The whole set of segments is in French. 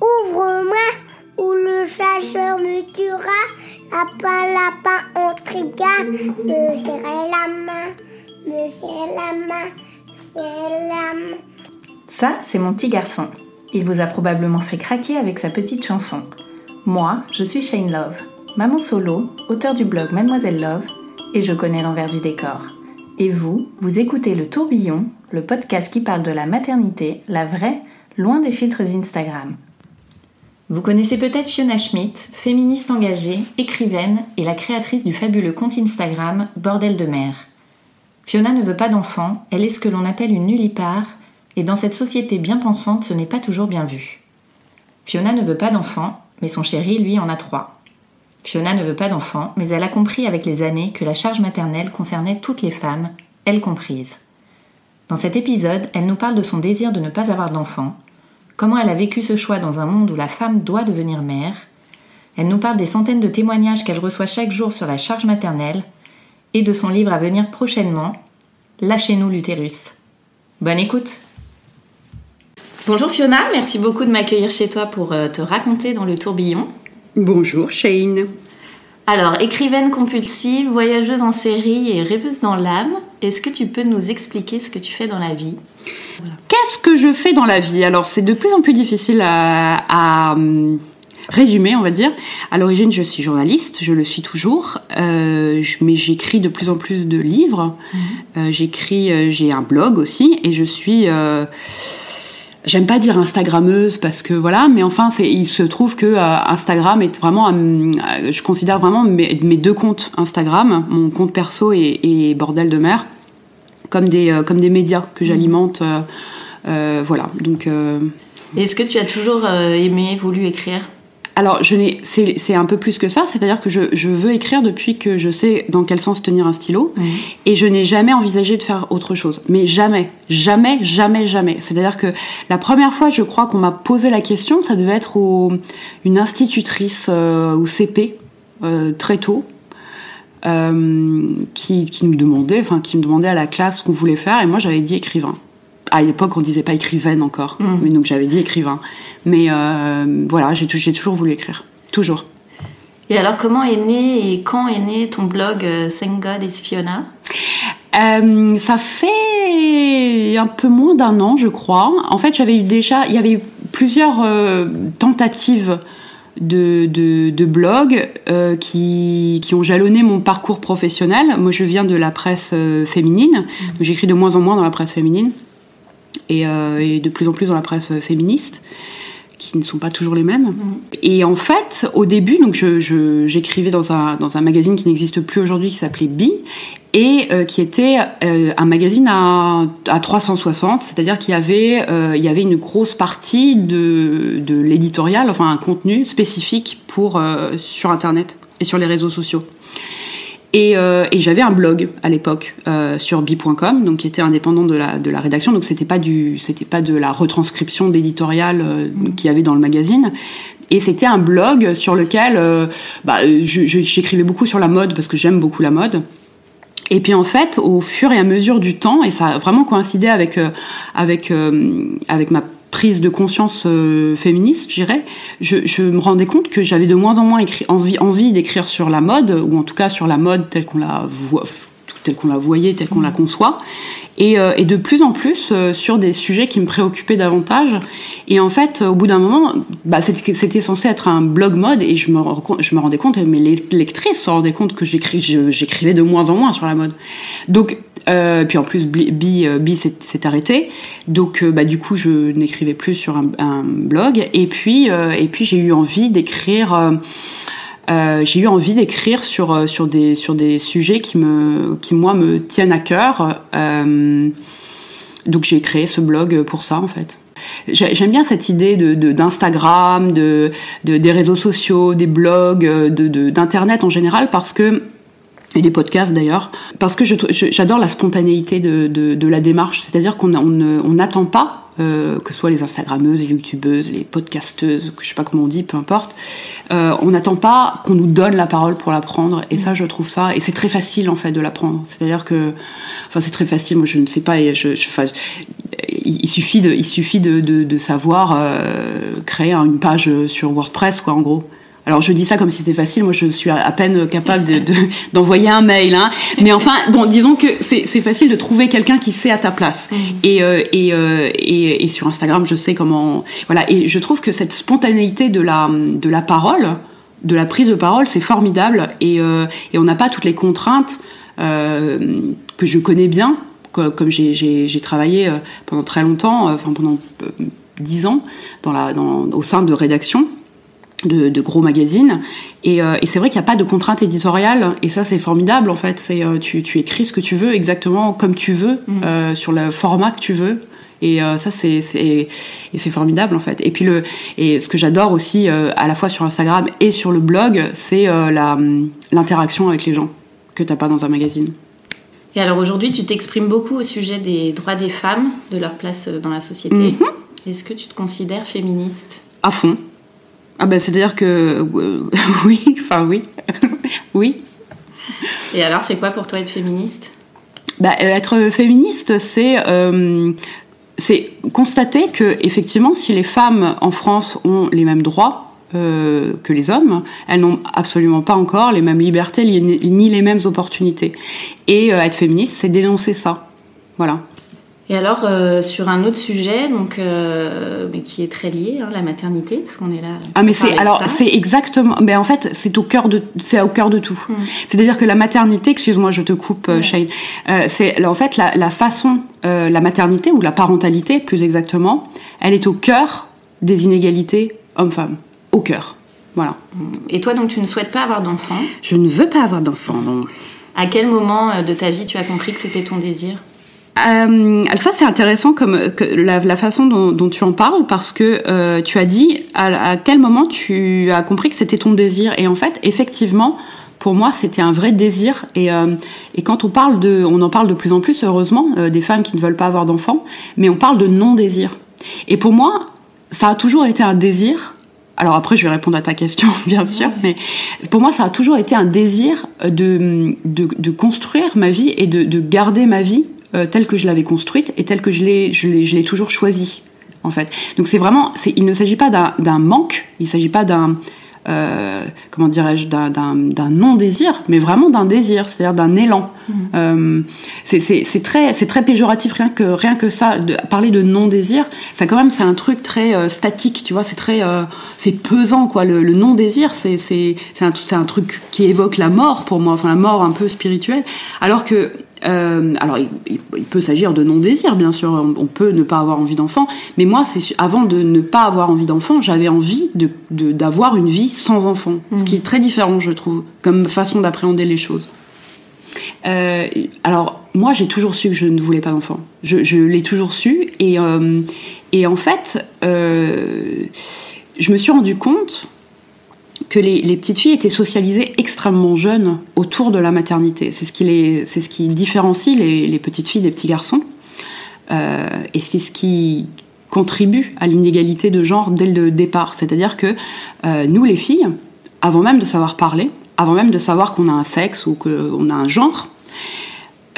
ouvre-moi, ou le chasseur me tuera. Lapin, lapin, on trigua. Me serrer la main, me serrer la main, la main. Ça, c'est mon petit garçon. Il vous a probablement fait craquer avec sa petite chanson. Moi, je suis Shane Love, maman solo, auteur du blog Mademoiselle Love, et je connais l'envers du décor. Et vous, vous écoutez Le Tourbillon, le podcast qui parle de la maternité, la vraie, loin des filtres Instagram. Vous connaissez peut-être Fiona Schmidt, féministe engagée, écrivaine et la créatrice du fabuleux compte Instagram Bordel de mer. Fiona ne veut pas d'enfants, elle est ce que l'on appelle une nullipare, et dans cette société bien pensante, ce n'est pas toujours bien vu. Fiona ne veut pas d'enfants, mais son chéri, lui, en a trois. Fiona ne veut pas d'enfants, mais elle a compris avec les années que la charge maternelle concernait toutes les femmes, elles comprises. Dans cet épisode, elle nous parle de son désir de ne pas avoir d'enfants, comment elle a vécu ce choix dans un monde où la femme doit devenir mère. Elle nous parle des centaines de témoignages qu'elle reçoit chaque jour sur la charge maternelle et de son livre à venir prochainement, Lâchez-nous l'utérus. Bonne écoute Bonjour Fiona, merci beaucoup de m'accueillir chez toi pour euh, te raconter dans le tourbillon. Bonjour Shane. Alors, écrivaine compulsive, voyageuse en série et rêveuse dans l'âme, est-ce que tu peux nous expliquer ce que tu fais dans la vie? Qu'est-ce que je fais dans la vie Alors c'est de plus en plus difficile à, à, hum, résumer, on va dire. À l'origine, je suis journaliste, je le suis toujours, euh, je- mais j'écris de plus en plus de livres. Euh, j'écris, euh, j'ai un blog aussi, et je suis. J'aime pas dire Instagrammeuse parce que voilà, mais enfin, c'est, il se trouve que Instagram est vraiment, euh, je considère vraiment mes, mes deux comptes Instagram, mon compte perso et, et bordel de mer, comme des comme des médias que j'alimente. euh, euh, voilà, donc. euh, Est-ce que tu as toujours euh, aimé, voulu écrire? Alors, je n'ai, c'est, c'est un peu plus que ça, c'est-à-dire que je, je veux écrire depuis que je sais dans quel sens tenir un stylo, et je n'ai jamais envisagé de faire autre chose. Mais jamais, jamais, jamais, jamais. C'est-à-dire que la première fois, je crois qu'on m'a posé la question, ça devait être au, une institutrice euh, au CP, euh, très tôt, euh, qui, qui me demandait, enfin, qui me demandait à la classe ce qu'on voulait faire, et moi j'avais dit écrivain. À l'époque, on disait pas écrivaine encore, mais donc j'avais dit écrivain. Mais euh, voilà, j'ai tou- j'ai toujours voulu écrire, toujours. Et alors, comment est né et quand est né ton blog euh, Thank God is Fiona? Euh, ça fait un peu moins d'un an, je crois. En fait, j'avais eu déjà, il y avait eu plusieurs euh, tentatives de, de, de blogs euh, qui, qui ont jalonné mon parcours professionnel. Moi, je viens de la presse euh, féminine, donc j'écris de moins en moins dans la presse féminine et, euh, et de plus en plus dans la presse féministe qui ne sont pas toujours les mêmes. Et en fait, au début, donc j'écrivais dans un, dans un magazine qui n'existe plus aujourd'hui, qui s'appelait Bi, et euh, qui était euh, un magazine à, à 360, c'est-à-dire qu'il y avait, euh, il y avait une grosse partie de, de l'éditorial, enfin un contenu spécifique pour sur Internet et sur les réseaux sociaux. Et, euh, et j'avais un blog à l'époque euh, sur bi.com, donc qui était indépendant de la, de la rédaction, donc c'était pas du, c'était pas de la retranscription d'éditorial euh, qu'il y avait dans le magazine. Et c'était un blog sur lequel bah, j'écrivais beaucoup sur la mode parce que j'aime beaucoup la mode. Et puis en fait, au fur et à mesure du temps, et ça a vraiment coïncidé avec avec avec ma prise de conscience euh, féministe, je dirais, je, je me rendais compte que j'avais de moins en moins écrit, envie envie d'écrire sur la mode ou en tout cas sur la mode telle qu'on la voit, telle qu'on la voyait, telle qu'on la conçoit. Et, euh, et de plus en plus euh, sur des sujets qui me préoccupaient davantage. Et en fait, au bout d'un moment, bah, c'était censé être un blog mode et je me, je me rendais compte, mais les lectrices se rendaient compte que j'écrivais de moins en moins sur la mode. Donc, euh, puis en plus, Bi, Bi, euh, s'est arrêté. Donc, euh, bah, du coup, je n'écrivais plus sur un, un blog. Et puis, euh, et puis j'ai eu envie d'écrire. euh, j'ai eu envie d'écrire sur sur des sur des sujets qui me qui moi me tiennent à cœur. Euh, donc j'ai créé ce blog pour ça en fait. j'aime bien cette idée de d'Instagram, de, de, des réseaux sociaux, des blogs, de d'internet en général, parce que et des podcasts d'ailleurs, parce que j'adore la spontanéité de, de, la démarche, c'est-à-dire qu'on on n'attend pas euh, que ce soit les Instagrammeuses, les YouTubeuses, les podcasteuses, je sais pas comment on dit, peu importe. Euh, on n'attend pas qu'on nous donne la parole pour l'apprendre, et ça, je trouve ça, et c'est très facile en fait de l'apprendre. C'est-à-dire que, enfin, c'est très facile. Moi, je ne sais pas, il suffit de, il suffit de, de savoir euh, créer une page sur WordPress, quoi, en gros. Alors je dis ça comme si c'était facile, moi je suis à peine capable d'envoyer de, un mail. Hein. Mais enfin, bon, disons que c'est facile de trouver quelqu'un qui sait à ta place. Mm. Et, euh, et, euh, et, et, sur Instagram, je sais comment... Voilà, et je trouve que cette spontanéité de la, de la parole, de la prise de parole, c'est formidable. Et, euh, et on n'a pas toutes les contraintes que je connais bien, comme j'ai travaillé pendant très longtemps, enfin pendant dix ans, dans la, dans, au sein de rédaction de, gros magazines. Et, euh, et c'est vrai qu'il n'y a pas de contrainte éditoriale. Et ça, c'est formidable, en fait. C'est euh, tu, tu, écris ce que tu veux, exactement comme tu veux, mm. euh, sur le format que tu veux. Et ça, c'est c'est formidable, en fait. Et puis, le, et ce que j'adore aussi, à la fois sur Instagram et sur le blog, c'est l'interaction avec les gens que tu n'as pas dans un magazine. Et alors aujourd'hui, tu t'exprimes beaucoup au sujet des droits des femmes, de leur place dans la société. Mm-hmm. Est-ce que tu te considères féministe? À fond. Ah ben c'est-à-dire que euh, oui, enfin oui, oui. Et alors c'est quoi pour toi être féministe? Bah, Être féministe, c'est euh, c'est constater que effectivement, si les femmes en France ont les mêmes droits euh, que les hommes, elles n'ont absolument pas encore les mêmes libertés ni les mêmes opportunités. Et être féministe, c'est dénoncer ça. Voilà. Et alors, euh, sur un autre sujet, donc, euh, mais qui est très lié, hein, la maternité, parce qu'on est là. Ah, mais c'est alors c'est exactement. Mais en fait, c'est au cœur de c'est au cœur de tout. Hmm. C'est-à-dire que la maternité, excuse-moi, je te coupe, euh, Shane. c'est en fait la, la façon, la maternité ou la parentalité, plus exactement, elle est au cœur des inégalités hommes-femmes, au cœur. Voilà. Hmm. Et toi, donc, tu ne souhaites pas avoir d'enfant Je ne veux pas avoir d'enfant, non. À quel moment de ta vie tu as compris que c'était ton désir? Euh, ça c'est intéressant comme que la, la, façon dont, dont, tu en parles parce que euh, tu as dit à, à, quel moment tu as compris que c'était ton désir. Et en fait effectivement pour moi c'était un vrai désir. Et, euh, et quand on parle de on en parle de plus en plus heureusement euh, des femmes qui ne veulent pas avoir d'enfants mais on parle de non désir et pour moi ça a toujours été un désir. Alors après, je vais répondre à ta question, bien sûr, mais pour moi, ça a toujours été un désir de, de, de construire ma vie et de, de garder ma vie euh, telle que je l'avais construite et telle que je l'ai, je l'ai, je l'ai toujours choisie, en fait. Donc c'est vraiment, c'est, il ne s'agit pas d'un, d'un manque, il ne s'agit pas d'un, euh, comment dirais-je, d'un, d'un, d'un non-désir, mais vraiment d'un désir, c'est-à-dire d'un élan. Mmh. Euh, c'est, c'est, c'est très, c'est très péjoratif, rien que, rien que ça, de, parler de non-désir, ça quand même, c'est un truc très euh, statique, tu vois, c'est très, c'est pesant, quoi. Le, le non-désir, c'est, c'est, c'est un, c'est un truc qui évoque la mort pour moi, enfin la mort un peu spirituelle, alors que euh, alors, il, peut s'agir de non-désir, bien sûr. On, peut ne pas avoir envie d'enfant, mais moi, c'est avant de ne pas avoir envie d'enfant, j'avais envie de d'avoir une vie sans enfant, ce qui est très différent, je trouve, comme façon d'appréhender les choses. Euh, alors, moi, j'ai toujours su que je ne voulais pas d'enfant. Je, l'ai toujours su, et, euh, et en fait, je me suis rendu compte que les, petites filles étaient socialisées extrêmement jeunes autour de la maternité. C'est ce qui, les, c'est ce qui différencie les, petites filles des petits garçons. Euh, et c'est ce qui contribue à l'inégalité de genre dès le départ. C'est-à-dire que euh, nous, les filles, avant même de savoir parler, avant même de savoir qu'on a un sexe ou qu'on a un genre,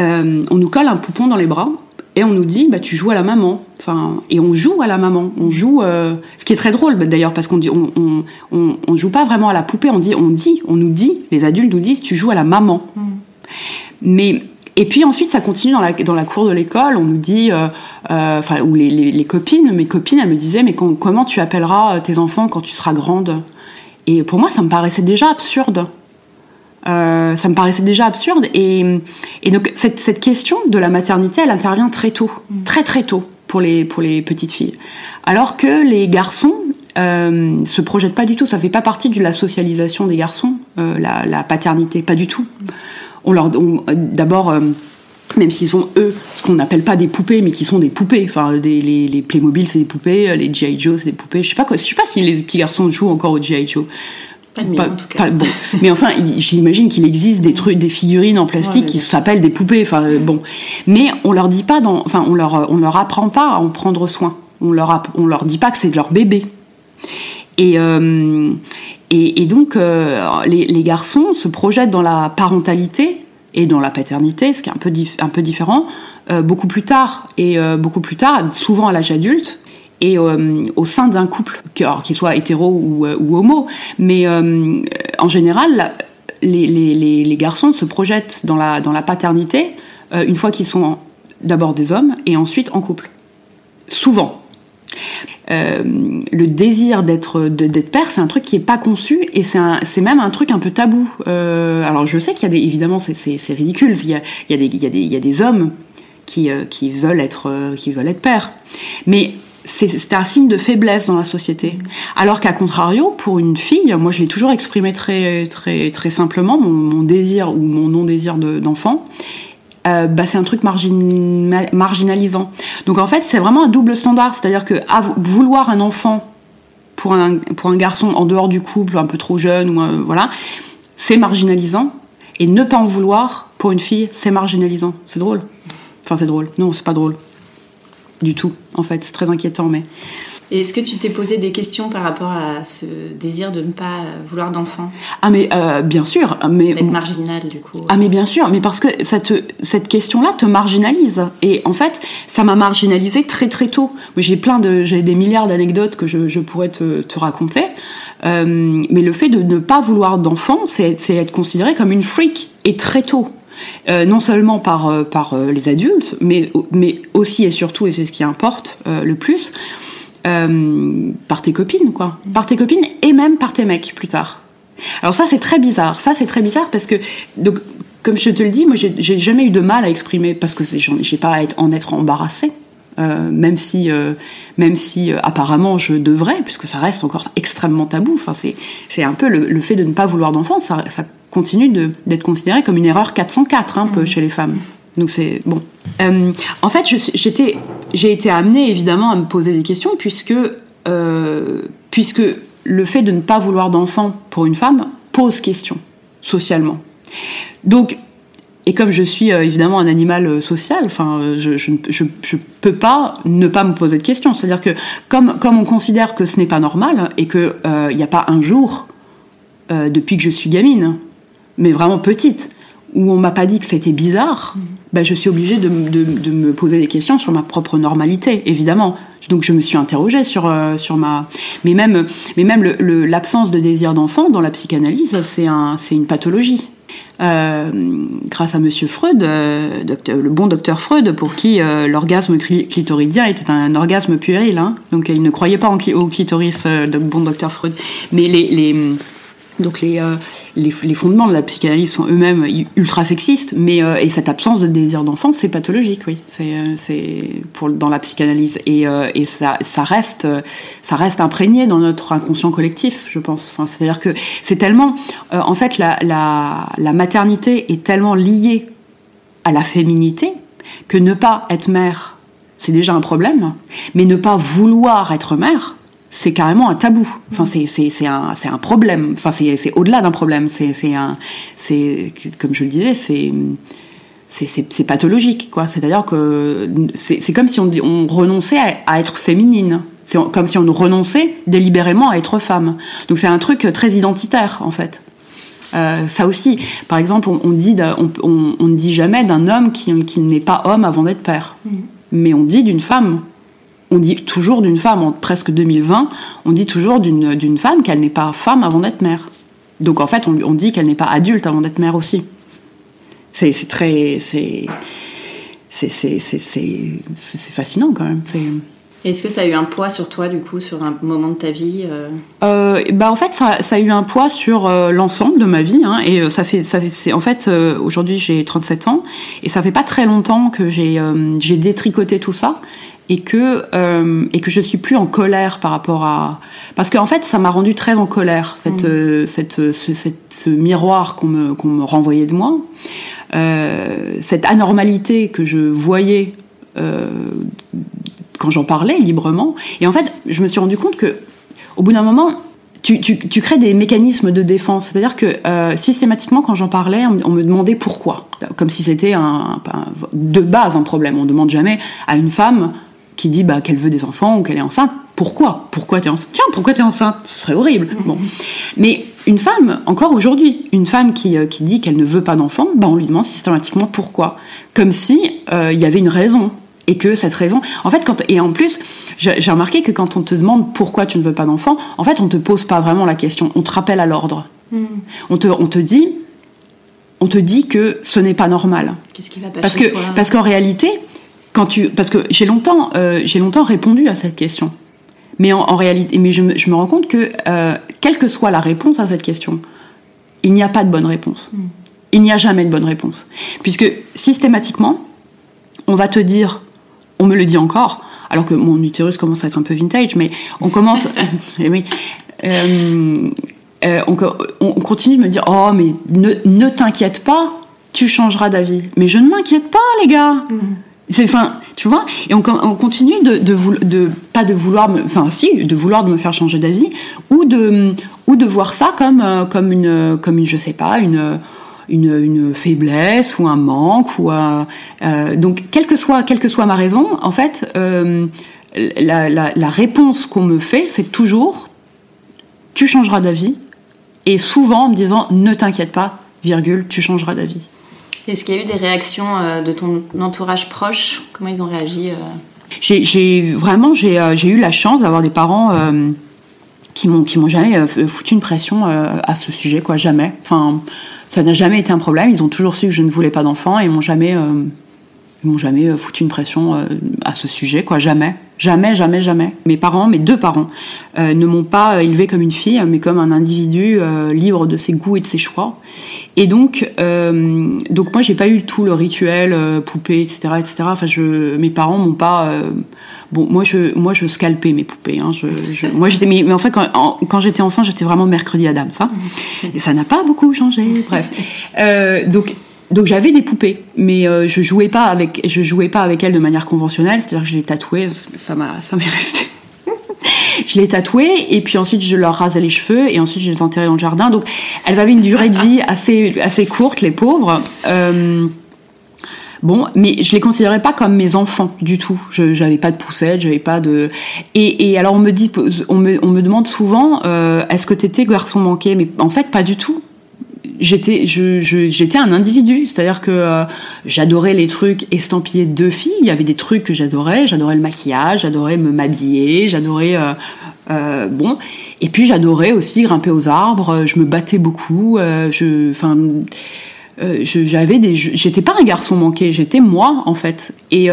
euh, on nous colle un poupon dans les bras et on nous dit bah tu joues à la maman. Enfin et on joue à la maman. On joue euh, ce qui est très drôle d'ailleurs parce qu'on dit on, on, on, on, joue pas vraiment à la poupée. On dit on dit on nous dit les adultes nous disent tu joues à la maman. Mm. mais et puis ensuite ça continue dans la dans la cour de l'école. On nous dit euh, euh, enfin ou les, les, les, copines mes copines elles me disaient mais comment tu appelleras tes enfants quand tu seras grande? Et pour moi ça me paraissait déjà absurde euh, ça me paraissait déjà absurde. Et, et donc cette, cette, question de la maternité, elle intervient très tôt, mm. très très tôt pour les, pour les petites filles. Alors que les garçons euh, se projettent pas du tout. Ça fait pas partie de la socialisation des garçons, euh, la, la, paternité, pas du tout. On leur, d'abord, euh, même s'ils sont eux ce qu'on n'appelle pas des poupées mais qui sont des poupées enfin les, les Playmobil c'est des poupées les GI Joe c'est des poupées je sais pas quoi je sais pas si les petits garçons jouent encore aux GI Joe pas, en tout cas. bon. mais enfin j'imagine qu'il existe des trucs des figurines en plastique qui s'appellent des poupées enfin euh, bon. Mais on leur dit pas dans enfin on leur on leur apprend pas à en prendre soin. On leur on leur dit pas que c'est de leur bébé. Et euh, et, et, donc euh, les, les garçons se projettent dans la parentalité et dans la paternité, ce qui est un peu, un peu différent, euh, beaucoup plus tard, et euh, beaucoup plus tard, souvent à l'âge adulte, et euh, au sein d'un couple, qu'il soit hétéro ou, ou, homo. Mais en général, les, garçons se projettent dans la, paternité une fois qu'ils sont d'abord des hommes et ensuite en couple. Souvent. Euh, le désir d'être père, c'est un truc qui est pas conçu et c'est même un truc un peu tabou. Euh, alors je sais qu'il y a des évidemment c'est ridicule. Il y a, des hommes euh, qui veulent être qui veulent être pères, mais c'est un signe de faiblesse dans la société. Alors qu'à contrario, pour une fille, moi je l'ai toujours exprimé très très très simplement mon, désir ou mon non désir d'enfant. Euh, bah, c'est un truc marginalisant. Donc en fait, c'est vraiment un double standard, c'est-à-dire que vouloir un enfant pour un, pour un garçon en dehors du couple, un peu trop jeune, ou euh, voilà, c'est marginalisant. Et ne pas en vouloir pour une fille, c'est marginalisant. C'est drôle. Enfin, c'est drôle. Non, c'est pas drôle. Du tout, en fait. C'est très inquiétant, mais. Et est-ce que tu t'es posé des questions par rapport à ce désir de ne pas vouloir d'enfant Ah mais euh, bien sûr, mais d'être marginal du coup. Ah mais bien sûr, mais parce que cette cette question-là te marginalise et en fait ça m'a marginalisé très très tôt. J'ai plein de j'ai des milliards d'anecdotes que je, je, pourrais te, te raconter, euh, mais le fait de ne pas vouloir d'enfant, c'est être considéré comme une freak et très tôt. Euh, non seulement par, euh, par euh, les adultes, mais, mais aussi et surtout, et c'est ce qui importe le plus, par tes copines, quoi. Par tes copines et même par tes mecs plus tard. Alors ça, c'est très bizarre. Ça, c'est très bizarre parce que, donc, comme je te le dis, moi, j'ai jamais eu de mal à exprimer parce que j'ai pas à être, en être embarrassée. Euh, même si, euh, même si euh, apparemment je devrais, puisque ça reste encore extrêmement tabou. Enfin, c'est un peu le, le, fait de ne pas vouloir d'enfants, ça, ça continue d'être considéré comme une erreur 404 hein, un peu mmh. chez les femmes. Donc c'est bon. En fait, j'étais, j'ai été amenée évidemment à me poser des questions puisque puisque le fait de ne pas vouloir d'enfant pour une femme pose question socialement. Donc et comme je suis euh, évidemment un animal euh, social, enfin, euh, je, je, je, je, peux pas ne pas me poser de questions. C'est-à-dire que comme, comme on considère que ce n'est pas normal et qu'il n'y a pas un jour depuis que je suis gamine, mais vraiment petite, où on m'a pas dit que c'était bizarre, mmh. ben je suis obligée de, de, de, me poser des questions sur ma propre normalité, évidemment. Donc je me suis interrogée sur, euh, sur ma... Mais même, mais même l'absence de désir d'enfant dans la psychanalyse, c'est un, une pathologie. Euh, grâce à Monsieur Freud, euh, le bon docteur Freud, pour qui euh, l'orgasme clitoridien était un, orgasme puéril. Hein. Donc il ne croyait pas en, au clitoris, le bon docteur Freud. Mais les donc les, euh, les, les, fondements de la psychanalyse sont eux-mêmes ultra sexistes, mais euh, et cette absence de désir d'enfant, c'est pathologique, oui. C'est euh, dans la psychanalyse et, et ça, ça reste ça reste imprégné dans notre inconscient collectif, je pense. Enfin, c'est-à-dire que c'est tellement en fait la la maternité est tellement liée à la féminité que ne pas être mère, c'est déjà un problème, mais ne pas vouloir être mère, c'est carrément un tabou. Enfin, c'est un c'est un problème. Enfin, c'est au-delà d'un problème. C'est un c'est comme je le disais, c'est c'est pathologique, quoi. C'est-à-dire que c'est comme si on, on renonçait à, à être féminine. C'est comme si on renonçait délibérément à être femme. Donc c'est un truc très identitaire, en fait. Euh, ça aussi, par exemple, on, on dit, on, on, on, ne dit jamais d'un homme qui, qui n'est pas homme avant d'être père, mmh. mais on dit d'une femme on dit toujours d'une femme, en presque 2020, on dit toujours d'une femme qu'elle n'est pas femme avant d'être mère. Donc en fait, on, on dit qu'elle n'est pas adulte avant d'être mère aussi. C'est très. C'est fascinant quand même. Est-ce que ça a eu un poids sur toi, du coup, sur un moment de ta vie euh... Euh, bah En fait, ça, ça, a eu un poids sur euh, l'ensemble de ma vie. Hein, et ça fait, ça fait en fait, euh, aujourd'hui, j'ai 37 ans. Et ça fait pas très longtemps que j'ai détricoté tout ça et que euh, et que je suis plus en colère par rapport à parce qu'en fait ça m'a rendu très en colère cette mmh. Euh, cette ce, cette, ce miroir qu'on me qu'on me renvoyait de moi cette anormalité que je voyais quand j'en parlais librement. Et en fait, je me suis rendu compte que, au bout d'un moment, tu, tu, tu, crées des mécanismes de défense. C'est-à-dire que euh, systématiquement, quand j'en parlais, on, me demandait pourquoi, comme si c'était un, de base un problème. On ne demande jamais à une femme qui dit bah, qu'elle veut des enfants ou qu'elle est enceinte, pourquoi? Pourquoi t'es enceinte? Tiens, pourquoi t'es enceinte? Ce serait horrible. Bon. Mais une femme, encore aujourd'hui, une femme qui, euh, qui dit qu'elle ne veut pas d'enfants, bah, on lui demande systématiquement pourquoi. Comme si euh, il y avait une raison et que cette raison, en fait, quand et en plus, j'ai remarqué que quand on te demande pourquoi tu ne veux pas d'enfant, en fait, on te pose pas vraiment la question, on te rappelle à l'ordre. Hmm. On te, on te dit, on te dit que ce n'est pas normal. Qu'est-ce qui va pas Parce que, parce qu'en réalité, quand tu, parce que j'ai longtemps, euh, j'ai longtemps répondu à cette question. Mais en, réalité, mais je me, je me, rends compte que euh, quelle que soit la réponse à cette question, il n'y a pas de bonne réponse. Hmm. Il n'y a jamais de bonne réponse, puisque systématiquement, on va te dire on me le dit encore, alors que mon utérus commence à être un peu vintage, mais on commence. Eh oui, euh, on, continue de me dire Oh, mais ne, t'inquiète pas, tu changeras d'avis. Mais je ne m'inquiète pas, les gars. Mm. C'est enfin, tu vois, et on, continue de, pas de vouloir, enfin si, de vouloir me faire changer d'avis, ou de voir ça comme euh, comme une comme une je sais pas une faiblesse ou un manque ou euh, donc quelle que soit quelle que soit ma raison, en fait, euh, la, la, réponse qu'on me fait, c'est toujours tu changeras d'avis et souvent en me disant ne t'inquiète pas, virgule, tu changeras d'avis. Est-ce qu'il y a eu des réactions euh, de ton entourage proche? Comment ils ont réagi J'ai vraiment j'ai eu la chance d'avoir des parents qui m'ont qui m'ont jamais foutu une pression à ce sujet quoi jamais. Enfin ça n'a jamais été un problème. Ils ont toujours su que je ne voulais pas d'enfants et m'ont jamais, euh, m'ont jamais euh, foutu une pression euh, à ce sujet, quoi. Jamais, jamais, jamais, jamais. Mes parents, mes deux parents, ne m'ont pas élevée comme une fille, mais comme un individu libre de ses goûts et de ses choix. Et donc, donc moi, j'ai pas eu tout le rituel poupée, etc., etc. Enfin, je, mes parents m'ont pas Bon, moi je, moi je scalpais mes poupées. Hein. Moi j'étais, mais, en fait quand, quand j'étais enfant, j'étais vraiment mercredi Adam, ça. Et ça n'a pas beaucoup changé. Bref, euh, donc donc j'avais des poupées, mais euh, je jouais pas avec, je jouais pas avec elles de manière conventionnelle, c'est-à-dire que je les tatouais, ça m'a, ça m'est resté. je les tatouais et puis ensuite je leur rasais les cheveux et ensuite je les enterrais dans le jardin. Donc elles avaient une durée de vie assez assez courte, les pauvres. Euh, Bon, mais je les considérais pas comme mes enfants du tout. Je j'avais pas de poussette, j'avais pas de. Et, et, alors on me dit, on me, on me demande souvent, euh, est-ce que t'étais garçon manqué? Mais en fait, pas du tout. J'étais, je, j'étais un individu, c'est-à-dire que euh, j'adorais les trucs estampillés de filles. Il y avait des trucs que j'adorais, j'adorais le maquillage, j'adorais me m'habiller, j'adorais euh, euh, bon. Et puis j'adorais aussi grimper aux arbres. Je me battais beaucoup. Je, enfin j'avais des, j'étais pas un garçon manqué, j'étais moi en fait. Et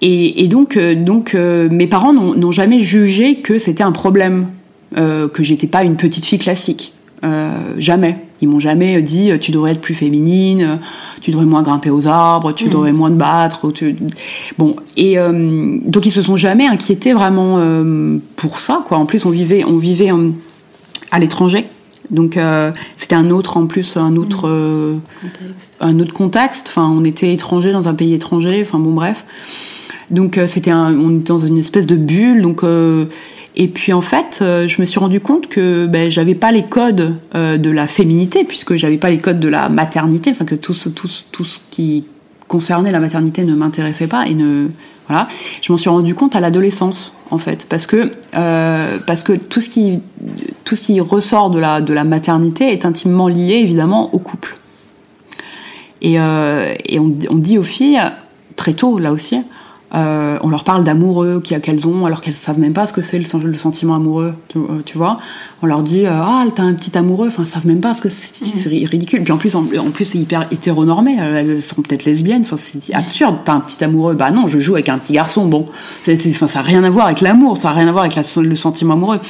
et, et, donc, donc mes parents n'ont jamais jugé que c'était un problème, que j'étais pas une petite fille classique. jamais. Ils m'ont jamais dit tu devrais être plus féminine, tu devrais moins grimper aux arbres, tu mmh. devrais moins te battre. Bon, et donc ils se sont jamais inquiétés vraiment pour ça, quoi. En plus, on vivait, on vivait à l'étranger. Donc euh, c'était un autre en plus un autre mmh. euh, contexte. un autre contexte. Enfin, on était étranger dans un pays étranger. Enfin bon bref. Donc euh, c'était on était dans une espèce de bulle. Donc et puis en fait, je me suis rendu compte que ben, j'avais pas les codes de la féminité puisque j'avais pas les codes de la maternité. Enfin que tout, tout, tout ce qui concernait la maternité ne m'intéressait pas et ne voilà. Je m'en suis rendu compte à l'adolescence en fait, parce que euh, parce que tout ce qui tout ce qui ressort de la de la maternité est intimement lié évidemment au couple. Et, euh, et on, dit aux filles très tôt là aussi euh, on leur parle d'amoureux qu'elles ont alors qu'elles savent même pas ce que c'est le, sentiment amoureux, tu, euh, vois. On leur dit euh, ah t'as un petit amoureux, enfin savent même pas ce que c'est ridicule. Puis en plus en, plus c'est hyper hétéronormé, elles sont peut-être lesbiennes, enfin c'est absurde. T'as un petit amoureux, bah non je joue avec un petit garçon, bon, enfin ça a rien à voir avec l'amour, ça a rien à voir avec le sentiment amoureux.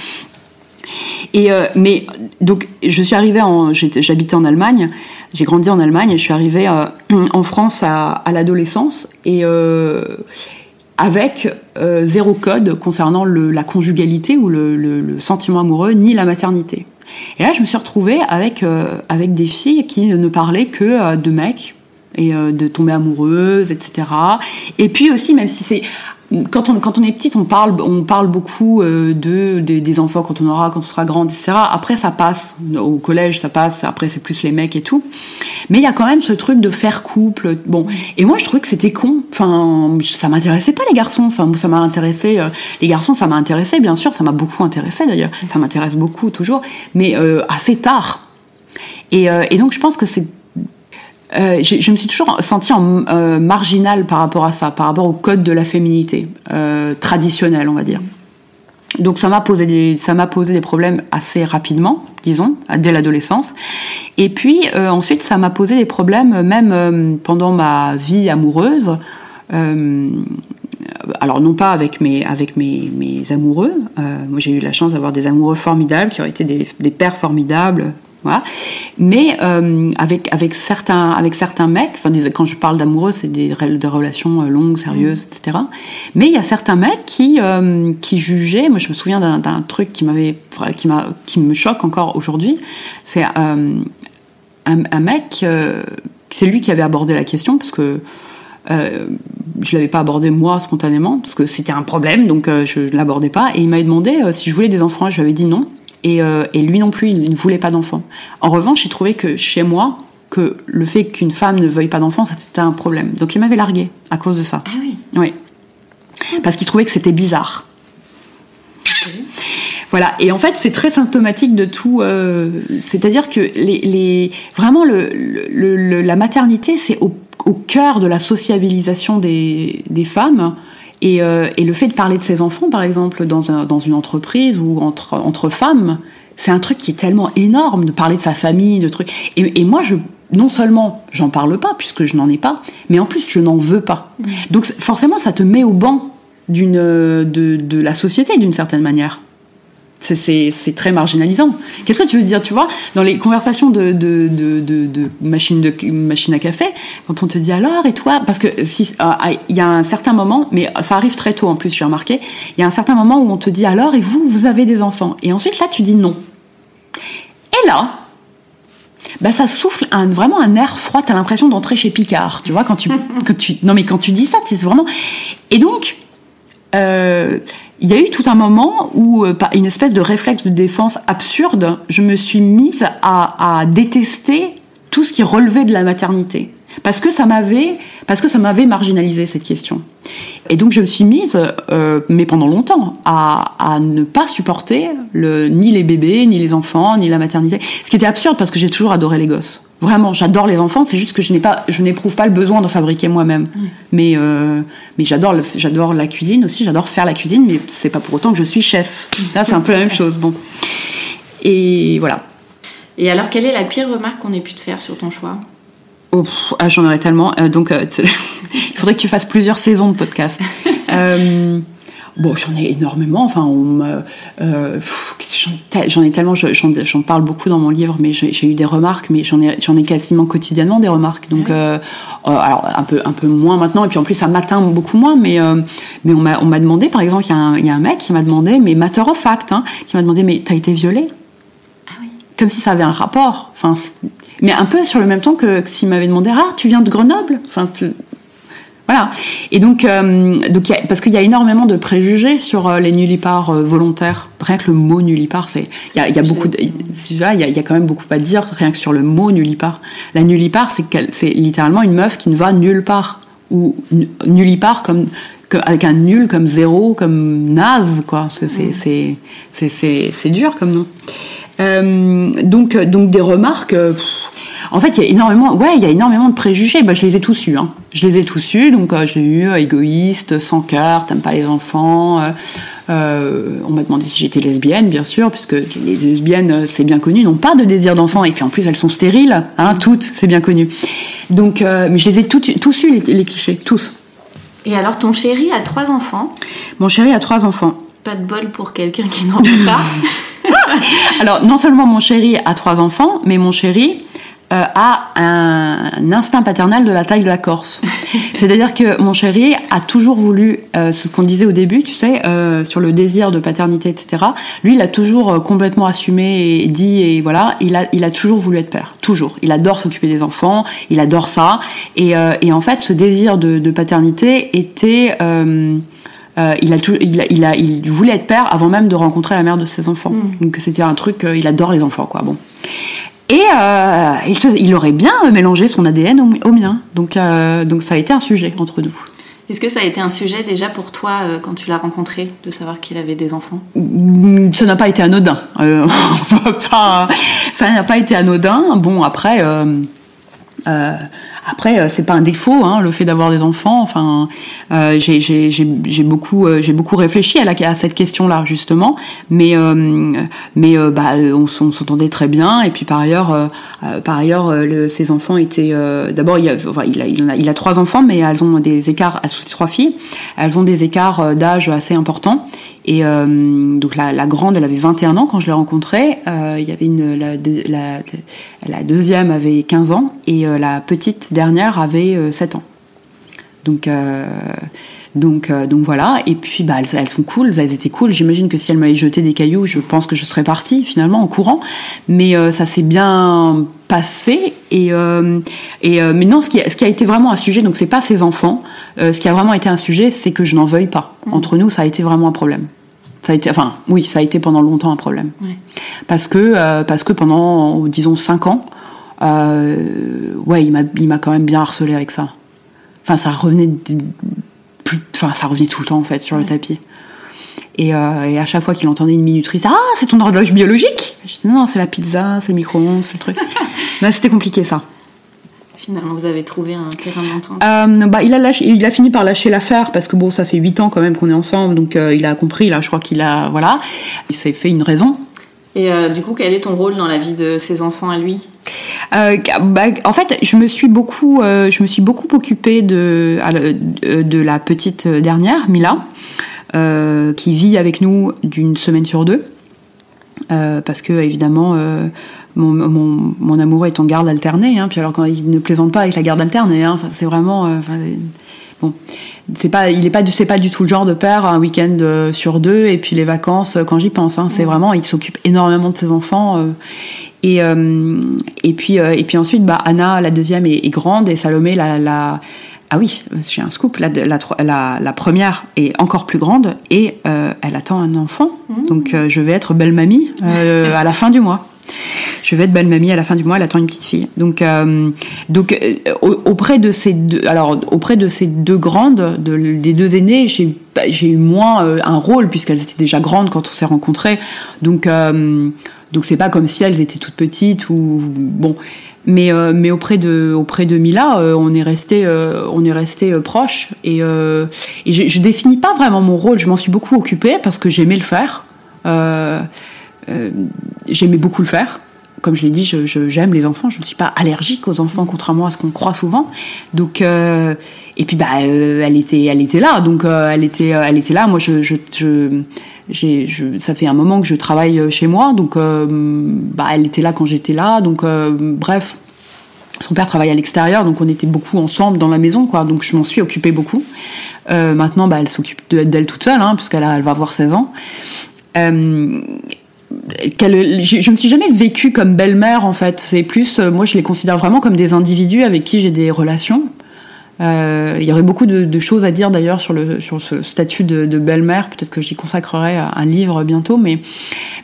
Et mais donc je suis arrivée en, j'habitais en Allemagne, j'ai grandi en Allemagne, et je suis arrivée en France à, l'adolescence et avec euh, zéro code concernant le, la conjugalité ou le, le, sentiment amoureux, ni la maternité. Et là, je me suis retrouvée avec, euh, avec des filles qui ne parlaient que euh, de mecs et euh, de tomber amoureuse, etc. Et puis aussi, même si c'est quand on, est petite, on parle, beaucoup euh, de, des- enfants quand on aura, quand on sera grande, etc. Après, ça passe. Au collège, ça passe. Après, c'est plus les mecs et tout. Mais il y a quand même ce truc de faire couple. Bon. Et moi, je trouvais que c'était con. Enfin, ça m'intéressait pas les garçons. Enfin, ça m'a intéressé. euh, les garçons, ça m'a intéressé, bien sûr. Ça m'a beaucoup intéressé d'ailleurs. Ça m'intéresse beaucoup toujours. Mais euh, assez tard. Et donc, je pense que c'est euh, je me suis toujours sentie en euh, marginale par rapport à ça, par rapport au code de la féminité euh, traditionnel, on va dire. Donc ça m'a posé des, ça m'a posé des problèmes assez rapidement, disons, dès l'adolescence. Et puis euh, ensuite, ça m'a posé des problèmes même pendant ma vie amoureuse. Alors non pas avec mes avec mes, amoureux. Moi j'ai eu la chance d'avoir des amoureux formidables qui ont été des pères formidables. Voilà. Mais euh, avec avec certains avec certains mecs, enfin quand je parle d'amoureux, c'est des, rel- des relations euh, longues, sérieuses, etc. Mais il y a certains mecs qui euh, qui jugeaient. Moi je me souviens d'un truc qui m'avait qui m'a qui me choque encore aujourd'hui. C'est euh, un, un mec, c'est lui qui avait abordé la question parce que euh, je l'avais pas abordé moi spontanément parce que c'était un problème, donc euh, je ne l'abordais pas. Et il m'avait demandé euh, si je voulais des enfants. Je lui avais dit non. Et, euh, et lui non plus, il ne voulait pas d'enfants. En revanche, il trouvait que chez moi, que le fait qu'une femme ne veuille pas d'enfants, c'était un problème. Donc il m'avait largué à cause de ça. Ah oui. Oui. Parce qu'il trouvait que c'était bizarre. Voilà. Et en fait, c'est très symptomatique de tout. euh, C'est-à-dire que les, les vraiment le, le- le- la maternité, c'est au, au cœur de la sociabilisation des, des femmes. Et, euh, et le fait de parler de ses enfants, par exemple, dans, un- dans une entreprise ou entre, entre femmes, c'est un truc qui est tellement énorme de parler de sa famille, de trucs. Et, et moi, je, non seulement j'en parle pas puisque je n'en ai pas, mais en plus je n'en veux pas. Donc c'est- forcément, ça te met au banc d'une de, de la société d'une certaine manière. C'est- très marginalisant. Qu'est-ce que tu veux dire, tu vois? Dans les conversations de, de, à café, quand on te dit alors, et toi? Parce que si ah, il y a un certain moment, mais ça arrive très tôt en plus, j'ai remarqué, il y a un certain moment où on te dit alors, et vous, vous avez des enfants? Et ensuite, là, tu dis non. Et là, bah ça souffle vraiment un air froid. T'as l'impression d'entrer chez Picard, tu vois quand tu, quand tu, non mais quand tu dis ça, c'est vraiment. Et donc, euh, il y a eu tout un moment où, euh, par une espèce de réflexe de défense absurde, je me suis mise à, détester tout ce qui relevait de la maternité. Parce que ça m'avait, parce que ça m'avait marginalisé cette question. Et donc je me suis mise, euh, mais pendant longtemps, à, à ne pas supporter le, ni les bébés, ni les enfants, ni la maternité. Ce qui était absurde parce que j'ai toujours adoré les gosses. Vraiment, j'adore les enfants. C'est juste que je n'ai pas, je n'éprouve pas le besoin d'en fabriquer moi-même. Mais euh, mais j'adore j'adore la cuisine aussi. J'adore faire la cuisine, mais c'est pas pour autant que je suis chef. Là, c'est un peu la même chose. Bon. Et voilà. Et alors, quelle est la pire remarque qu'on ait pu te faire sur ton choix? Oh, pff, ah, j'en aurais tellement. Euh, donc, euh, il faudrait que tu fasses plusieurs saisons de podcast. Euh, bon, j'en ai énormément. Enfin, j'en ai tellement. je- J'en parle beaucoup dans mon livre, mais j'ai eu des remarques, mais j'en ai, j'en ai quasiment quotidiennement des remarques. Donc, alors un peu, un peu moins maintenant. Et puis en plus, ça m'atteint beaucoup moins. Mais, mais on m'a, demandé, par exemple, il y, a un- il y a un mec qui m'a demandé, mais matter of fact, hein, qui m'a demandé, mais t'as été violée? Comme si ça avait un rapport. Enfin, mais un peu sur le même temps que, que s'il m'avait demandé Ah, tu viens de Grenoble? Enfin, tu- Voilà. Et donc, euh, donc il y a- parce qu'il y a énormément de préjugés sur euh, les nullipares euh, volontaires. Rien que le mot nullipare, c'est il y a, il y a beaucoup, il y, a, il y a quand même beaucoup à dire rien que sur le mot nullipare. La nullipare, c'est littéralement une meuf qui ne va nulle part ou nu- nullipare comme que- avec un nul comme zéro, comme naze, quoi. C'est c'est c'est dur comme nom. Euh, donc donc des remarques. euh, pff, en fait, il y a énormément, ouais, il y a énormément de préjugés. Bah, je les ai tous eus. Hein. Je les ai tous eus. Donc, euh, j'ai eu euh, égoïste, sans cœur, t'aimes pas les enfants. euh, euh, on m'a demandé si j'étais lesbienne, bien sûr, puisque les lesbiennes, euh, c'est bien connu, n'ont pas de désir d'enfant. Et puis en plus, elles sont stériles, hein, toutes, c'est bien connu. Donc, euh, mais je les ai toutes- tous eus, les, les clichés, tous. Et alors, ton chéri a trois enfants? Mon chéri a trois enfants. Pas de bol pour quelqu'un qui n'en a pas. Alors, non seulement mon chéri a trois enfants, mais mon chéri euh, a un, instinct paternel de la taille de la Corse. C'est-à-dire que mon chéri a toujours voulu, euh, ce qu'on disait au début, tu sais, euh, sur le désir de paternité, etc. Lui, il a toujours complètement assumé et dit, et voilà, il a, il a toujours voulu être père, toujours. Il adore s'occuper des enfants, il adore ça. Et, et en fait, ce désir de, de paternité était... Euh, il, a tout, il, a, il, a, il voulait être père avant même de rencontrer la mère de ses enfants. Donc c'était un truc, euh, il adore les enfants, quoi. Bon. Et euh, il, se- il aurait bien mélangé son ADN au, au mien. Donc, donc ça a été un sujet entre nous. Est-ce que ça a été un sujet déjà pour toi euh, quand tu l'as rencontré, de savoir qu'il avait des enfants? Mm, Ça n'a pas été anodin. Euh, on va pas- ça n'a pas été anodin. Bon, après, euh, après, euh, c'est pas un défaut, hein, le fait d'avoir des enfants. Enfin, euh, j'ai- j'ai j'ai- j'ai beaucoup, euh, j'ai beaucoup réfléchi à, la, à cette question-là justement, mais euh, mais euh, bah, euh, on, s'entendait très bien. Et puis par ailleurs, par ailleurs, le- ses enfants étaient. D'abord, il, y a- enfin, il, a, il, a, trois enfants, mais elles ont des écarts. Elles sont trois filles. Elles ont des écarts d'âge assez importants. Et euh, donc la, la grande, elle avait 21 ans quand je l'ai rencontrée. Euh, il y avait une, la, la, la deuxième avait 15 ans et euh, la petite dernière avait euh, 7 ans. Donc, euh, donc, euh, donc voilà. Et puis, bah, elles, elles sont cool, elles étaient cool. J'imagine que si elles m'avaient jeté des cailloux, je pense que je serais partie finalement en courant. Mais euh, ça s'est bien passé. Et, euh, et euh, mais non, ce qui, a, ce qui a été vraiment un sujet, donc c'est pas ses enfants. Ce qui a vraiment été un sujet, c'est que je n'en veuille pas. Entre nous, ça a été vraiment un problème. Ça a été, enfin, oui, ça a été pendant longtemps un problème. Ouais. Parce que, parce que pendant, disons, 5 ans, ouais, il m'a, il m'a quand même bien harcelé avec ça. Enfin, ça revenait, plus, enfin, ça revenait tout le temps en fait sur le tapis. Et, euh, et à chaque fois qu'il entendait une minutrice, ah, c'est ton horloge biologique. Je disais non, non, c'est la pizza, c'est le micro-ondes, c'est le truc. non, c'était compliqué ça. Finalement, vous avez trouvé un terrain d'entente. Euh, bah, il a lâché, il a fini par lâcher l'affaire parce que bon, ça fait 8 ans quand même qu'on est ensemble, donc euh, il a compris. Là, je crois qu'il a, voilà, il s'est fait une raison. Et euh, du coup, quel est ton rôle dans la vie de ses enfants à lui? Euh, bah, en fait, je me suis beaucoup, euh, je me suis beaucoup occupée de, de, la petite dernière, Mila, qui vit avec nous d'une semaine sur deux, parce que évidemment. mon, mon, amoureux est en garde alternée, hein, puis alors quand il ne plaisante pas avec la garde alternée, hein, c'est vraiment, bon, c'est pas, il est pas, du- c'est pas du tout le genre de père un week-end euh, sur deux et puis les vacances euh, quand j'y pense. Hein, c'est vraiment, il s'occupe énormément de ses enfants. euh, et, euh, et puis euh, et puis ensuite, bah, Anna, la deuxième, est, est grande et Salomé, la, la ah oui, j'ai un scoop. La, la, la, la première est encore plus grande et elle attend un enfant. Donc euh, je vais être belle mamie à la fin du mois. Je vais être belle mamie à la fin du mois. Elle attend une petite fille. Donc euh, donc euh, au- auprès de ces deux, alors auprès de ces deux grandes, de, des deux aînées, j'ai eu moins euh, un rôle puisqu'elles étaient déjà grandes quand on s'est rencontrés. Donc euh, donc c'est pas comme si elles étaient toutes petites ou bon. Mais, mais auprès de auprès de Mila, on est resté euh, on est resté proche et, et je, je définis pas vraiment mon rôle. Je m'en suis beaucoup occupée parce que j'aimais le faire. Euh, j'aimais beaucoup le faire. Comme je l'ai dit, j'aime les enfants. Je ne suis pas allergique aux enfants, contrairement à ce qu'on croit souvent. Donc, euh, et puis bah, euh, elle était, elle était là. Donc, elle était, elle était là. Moi, je, ça fait un moment que je travaille chez moi. Donc, bah, elle était là quand j'étais là. Donc, bref. Son père travaille à l'extérieur, donc on était beaucoup ensemble dans la maison, quoi. Donc je m'en suis occupée beaucoup. Maintenant, bah, elle s'occupe de- d'elle toute seule, hein, puisqu'elle elle va avoir 16 ans. Je, je me suis jamais vécue comme belle-mère en fait. C'est plus, euh, moi je les considère vraiment comme des individus avec qui j'ai des relations. Euh, il y aurait beaucoup de, choses à dire d'ailleurs sur sur ce statut de, belle-mère. Peut-être que j'y consacrerai un livre bientôt, mais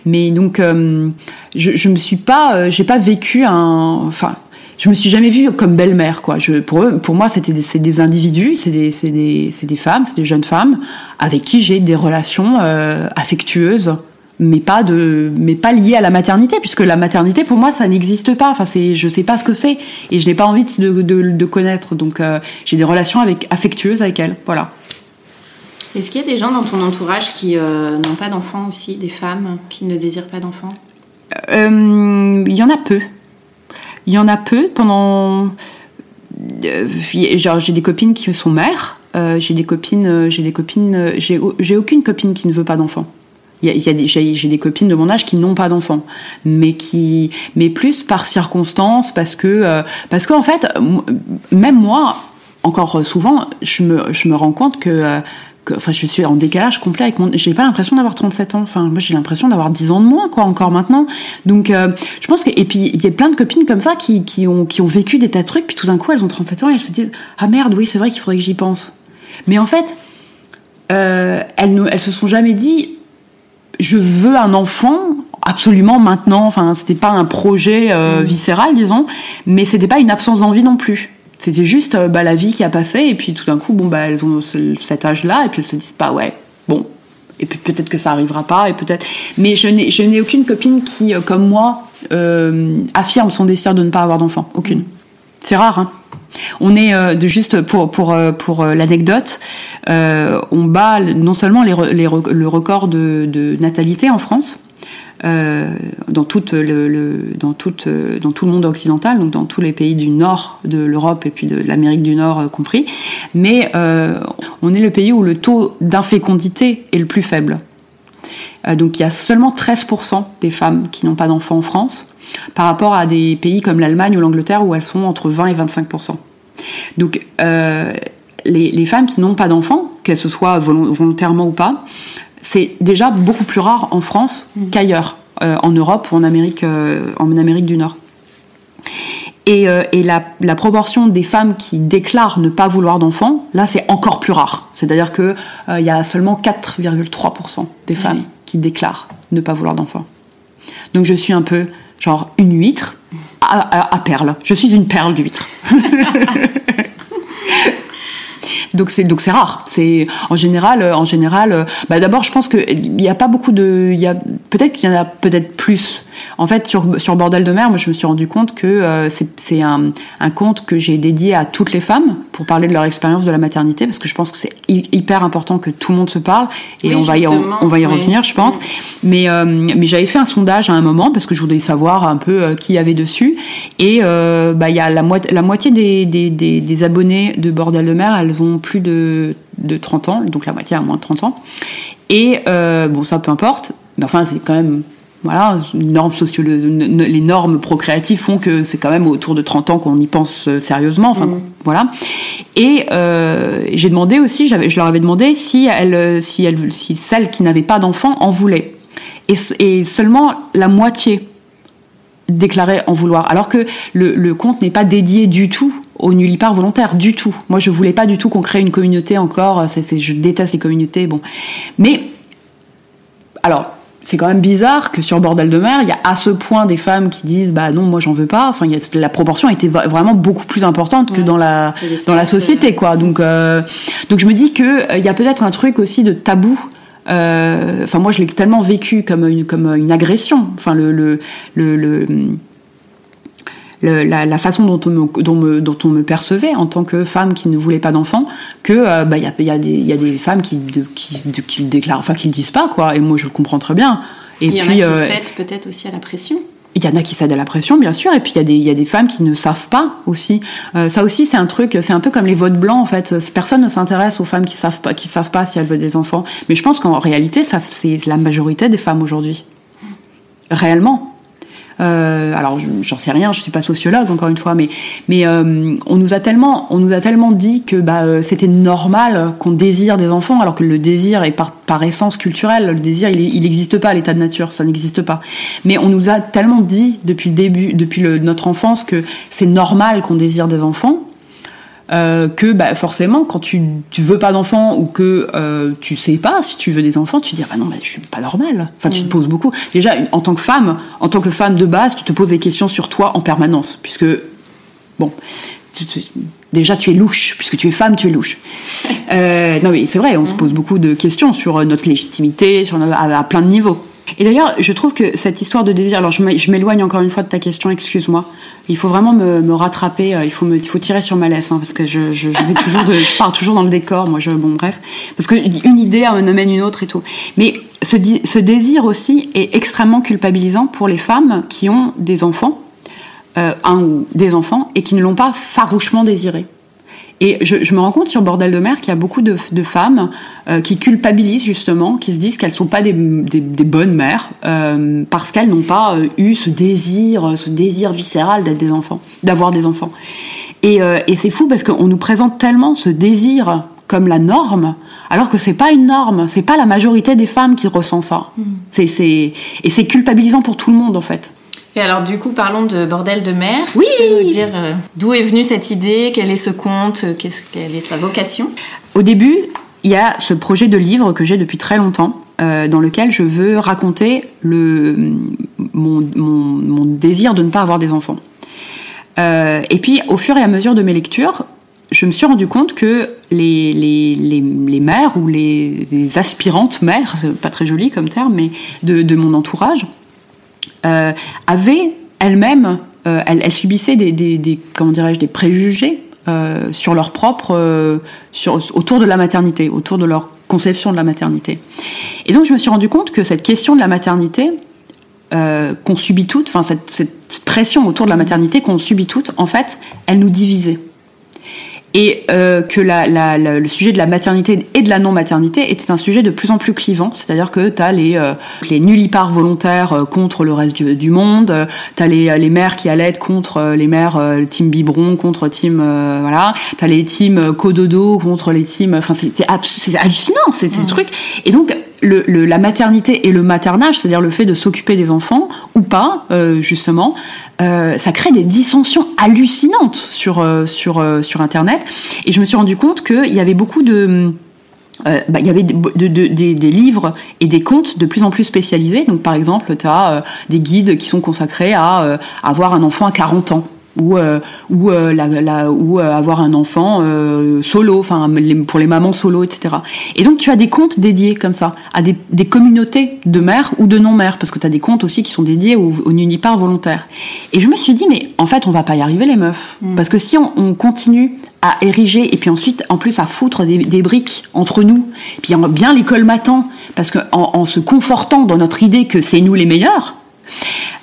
mais donc euh, je, je me suis pas, j'ai pas vécu un, enfin. Je me suis jamais vue comme belle-mère, quoi. Pour eux, pour moi, c'était des, des individus, c'est des, des, c'est des femmes, c'est des jeunes femmes avec qui j'ai des relations affectueuses, mais pas de, mais pas liées à la maternité, puisque la maternité, pour moi, ça n'existe pas. Enfin, c'est, je sais pas ce que c'est, et je n'ai pas envie de, de, de connaître. Donc, euh, j'ai des relations avec affectueuses avec elle. Voilà. Est-ce qu'il y a des gens dans ton entourage qui euh, n'ont pas d'enfants aussi, des femmes qui ne désirent pas d'enfants? Euh, Il y en a peu. Il y en a peu pendant. euh, genre, j'ai des copines qui sont mères. euh, j'ai des copines, euh, j'ai des copines, euh, j'ai aucune copine qui ne veut pas d'enfants. Il y j'ai des copines de mon âge qui n'ont pas d'enfants, mais qui, mais plus par circonstance, parce que, euh, parce qu'en fait, même moi, encore souvent, je me, je me rends compte que, euh, que, enfin, je suis en décalage complet avec mon. J'ai pas l'impression d'avoir 37 ans. Enfin, moi, j'ai l'impression d'avoir 10 ans de moins, quoi, encore maintenant. Donc, euh, je pense que, et puis, il y a plein de copines comme ça qui, qui ont, qui ont vécu des tas de trucs, puis tout d'un coup, elles ont 37 ans et elles se disent, ah merde, oui, c'est vrai qu'il faudrait que j'y pense. Mais en fait, elles, ne, elles se sont jamais dit je veux un enfant absolument maintenant. Enfin c'était pas un projet euh, viscéral disons. Mais c'était pas une absence d'envie non plus. C'était juste euh, bah, la vie qui a passé et puis tout d'un coup bon bah elles ont ce- cet âge là et puis elles se disent pas ouais bon. Et puis peut-être que ça arrivera pas et peut-être. Mais je n'ai je n'ai aucune copine qui euh, comme moi euh, affirme son désir de ne pas avoir d'enfant. Aucune. C'est rare hein on est euh, de juste pour euh, euh, l'anecdote, on bat non seulement le record de, natalité en France. dans dans tout le monde occidental donc dans tous les pays du nord de l'Europe et puis de l'Amérique du Nord compris mais on est le pays où le taux d'infécondité est le plus faible donc il y a seulement 13% des femmes qui n'ont pas d'enfants en France, par rapport à des pays comme l'Allemagne ou l'Angleterre où elles sont entre 20 et 25%. Donc euh, les, les femmes qui n'ont pas d'enfants, qu'elles se soient volon- volontairement ou pas, c'est déjà beaucoup plus rare en France qu'ailleurs, euh, en Europe ou en Amérique, euh, en Amérique du Nord. Et, euh, et la, la proportion des femmes qui déclarent ne pas vouloir d'enfants, là, c'est encore plus rare. C'est-à-dire que euh, il y a seulement 4,3% des femmes qui déclarent ne pas vouloir d'enfants. Donc je suis un peu genre une huître à, à- à perle. Je suis une perle d'huître. Donc c'est donc c'est rare. C'est en général en général. Bah d'abord je pense que il n'y a pas beaucoup de. Il y a peut-être qu'il y en a peut-être plus. En fait sur sur bordel de mer, moi je me suis rendu compte que euh, c'est c'est un un compte que j'ai dédié à toutes les femmes pour parler de leur expérience de la maternité parce que je pense que c'est hy- hyper important que tout le monde se parle et Oui, on va y en- on va y oui. revenir je pense. Mais euh, mais j'avais fait un sondage à un moment parce que je voulais savoir un peu euh, qui y avait dessus et euh, bah il y a la moitié la moitié des, des des des abonnés de bordel de mer, elles ont plus de de 30 ans, donc la moitié a moins de 30 ans. Et euh, bon, ça peu importe, mais enfin, c'est quand même. Voilà, une norme les normes procréatives font que c'est quand même autour de 30 ans qu'on y pense euh, sérieusement. Enfin, qu'on- voilà. Et euh, j'ai demandé aussi, je leur avais demandé si elles, euh, si elles, si celles qui n'avaient pas d'enfants en voulaient. Et, seulement la moitié déclarait en vouloir. Alors que le, le compte n'est pas dédié du tout au nullipare volontaire, du tout. Moi, je voulais pas du tout qu'on crée une communauté encore. Je déteste les communautés. Bon, mais alors. C'est quand même bizarre que sur Bordel de mer, il y a à ce point des femmes qui disent bah non moi j'en veux pas. Enfin il y a, la proportion va- vraiment beaucoup plus importante que dans la dans la société quoi. Donc euh, donc je me dis que euh, il y a peut-être un truc aussi de tabou. Euh, Enfin moi je l'ai tellement vécu comme une comme une agression. Enfin le le le, le le- la, la façon dont on, me, dont, me, dont on me percevait en tant que femme qui ne voulait pas d'enfant, que euh, bah il y a, y, a des- il y a des femmes qui, de- qui, de- qui le déclarent, enfin qui le disent pas quoi. Et moi je le comprends très bien. Et Il y en a puis qui euh, cèdent peut-être aussi à la pression. il y en a qui cèdent à la pression, bien sûr, et puis il y a des, il y a des femmes qui ne savent pas aussi. Euh, ça aussi, c'est un truc, c'est un peu comme les votes blancs en fait. Personne ne s'intéresse aux femmes qui savent pas, qui savent pas si elles veulent des enfants. Mais je pense qu'en réalité, ça, c'est la majorité des femmes aujourd'hui, réellement. Euh, alors, je- j'en sais rien, je suis pas sociologue encore une fois, mais mais euh, on nous a tellement, on nous a tellement dit que bah euh, c'était normal qu'on désire des enfants, alors que le désir est par, par essence culturel. Le désir, il n'existe pas à l'état de nature, ça n'existe pas. Mais on nous a tellement dit depuis le début, depuis le, notre enfance, que c'est normal qu'on désire des enfants. Euh, que bah, forcément quand tu tu veux pas d'enfants ou que euh, tu sais pas si tu veux des enfants tu dis ah non mais je suis pas normal. Enfin tu te poses beaucoup. Déjà en tant que femme en tant que femme de base tu te poses des questions sur toi en permanence puisque bon tu- tu- déjà tu es louche. Puisque tu es femme tu es louche. Euh, non mais c'est vrai on se pose beaucoup de questions sur euh, notre légitimité sur à plein de niveaux et d'ailleurs, je trouve que cette histoire de désir, alors je m'é- je m'éloigne encore une fois de ta question, excuse-moi. Il faut vraiment me, rattraper, euh, il faut, me, il faut tirer sur ma laisse, hein, parce que je, je, vais toujours de, pars toujours dans le décor, moi, je, bon, bref. Parce que une idée amène une autre et tout. Mais ce, ce désir aussi est extrêmement culpabilisant pour les femmes qui ont des enfants, euh, un ou des enfants, et qui ne l'ont pas farouchement désiré. Et je, je, me rends compte sur Bordel de mer qu'il y a beaucoup de, de femmes euh, qui culpabilisent justement, qui se disent qu'elles sont pas des, des, des bonnes mères euh, parce qu'elles n'ont pas euh, eu ce désir, ce désir viscéral d'être des enfants, d'avoir des enfants. Et, euh, et c'est fou parce qu'on nous présente tellement ce désir comme la norme, alors que c'est pas une norme, c'est pas la majorité des femmes qui ressent ça. Mmh. C'est, et c'est culpabilisant pour tout le monde en fait. Et alors du coup, parlons de Bordel de mer. Oui. Tu peux nous dire euh, d'où est venue cette idée, quel est ce conte, qu'est-ce, quelle est sa vocation? Au début, il y a ce projet de livre que j'ai depuis très longtemps, euh, dans lequel je veux raconter le, mon, mon, mon, désir de ne pas avoir des enfants. Euh, et puis, au fur et à mesure de mes lectures, je me suis rendu compte que les, les, les, les mères ou les, les aspirantes mères, c'est pas très joli comme terme, mais de, de mon entourage, euh, avaient elles-mêmes, euh, elles, subissaient des, comment dirais-je, des préjugés euh, sur leur propre, euh, sur, autour de la maternité, autour de leur conception de la maternité. Et donc je me suis rendu compte que cette question de la maternité qu'on subit toutes, enfin cette, cette, pression autour de la maternité qu'on subit toutes, en fait, elle nous divisait et euh, que la, la, la, le sujet de la maternité et de la non-maternité était un sujet de plus en plus clivant. C'est-à-dire que tu as les, euh, les nullipares volontaires euh, contre le reste du, du monde, euh, tu as les, les mères qui allaitent contre les mères euh, team biberon, contre team... Euh, voilà, tu as les teams cododo contre les teams... Enfin, c'est hallucinant, c'est ces trucs. Et donc, le, le, la maternité et le maternage, c'est-à-dire le fait de s'occuper des enfants ou pas, euh, justement, euh, ça crée des dissensions hallucinantes sur euh, sur euh, sur Internet. Et je me suis rendu compte qu'il y avait beaucoup de bah, il y avait de, de, de, des, livres et des contes de plus en plus spécialisés. Donc, par exemple, tu as des guides qui sont consacrés à avoir un enfant à 40 ans ou euh, ou euh, la, la, ou euh, avoir un enfant euh, solo enfin pour les mamans solo etc et donc tu as des comptes dédiés comme ça à des, des communautés de mères ou de non mères parce que tu as des comptes aussi qui sont dédiés aux, aux volontaires et je me suis dit mais en fait on va pas y arriver les meufs. Mmh. parce que si on, on, continue à ériger et puis ensuite en plus à foutre des, des briques entre nous puis en bien les colmatant parce que en, en se confortant dans notre idée que c'est nous les meilleurs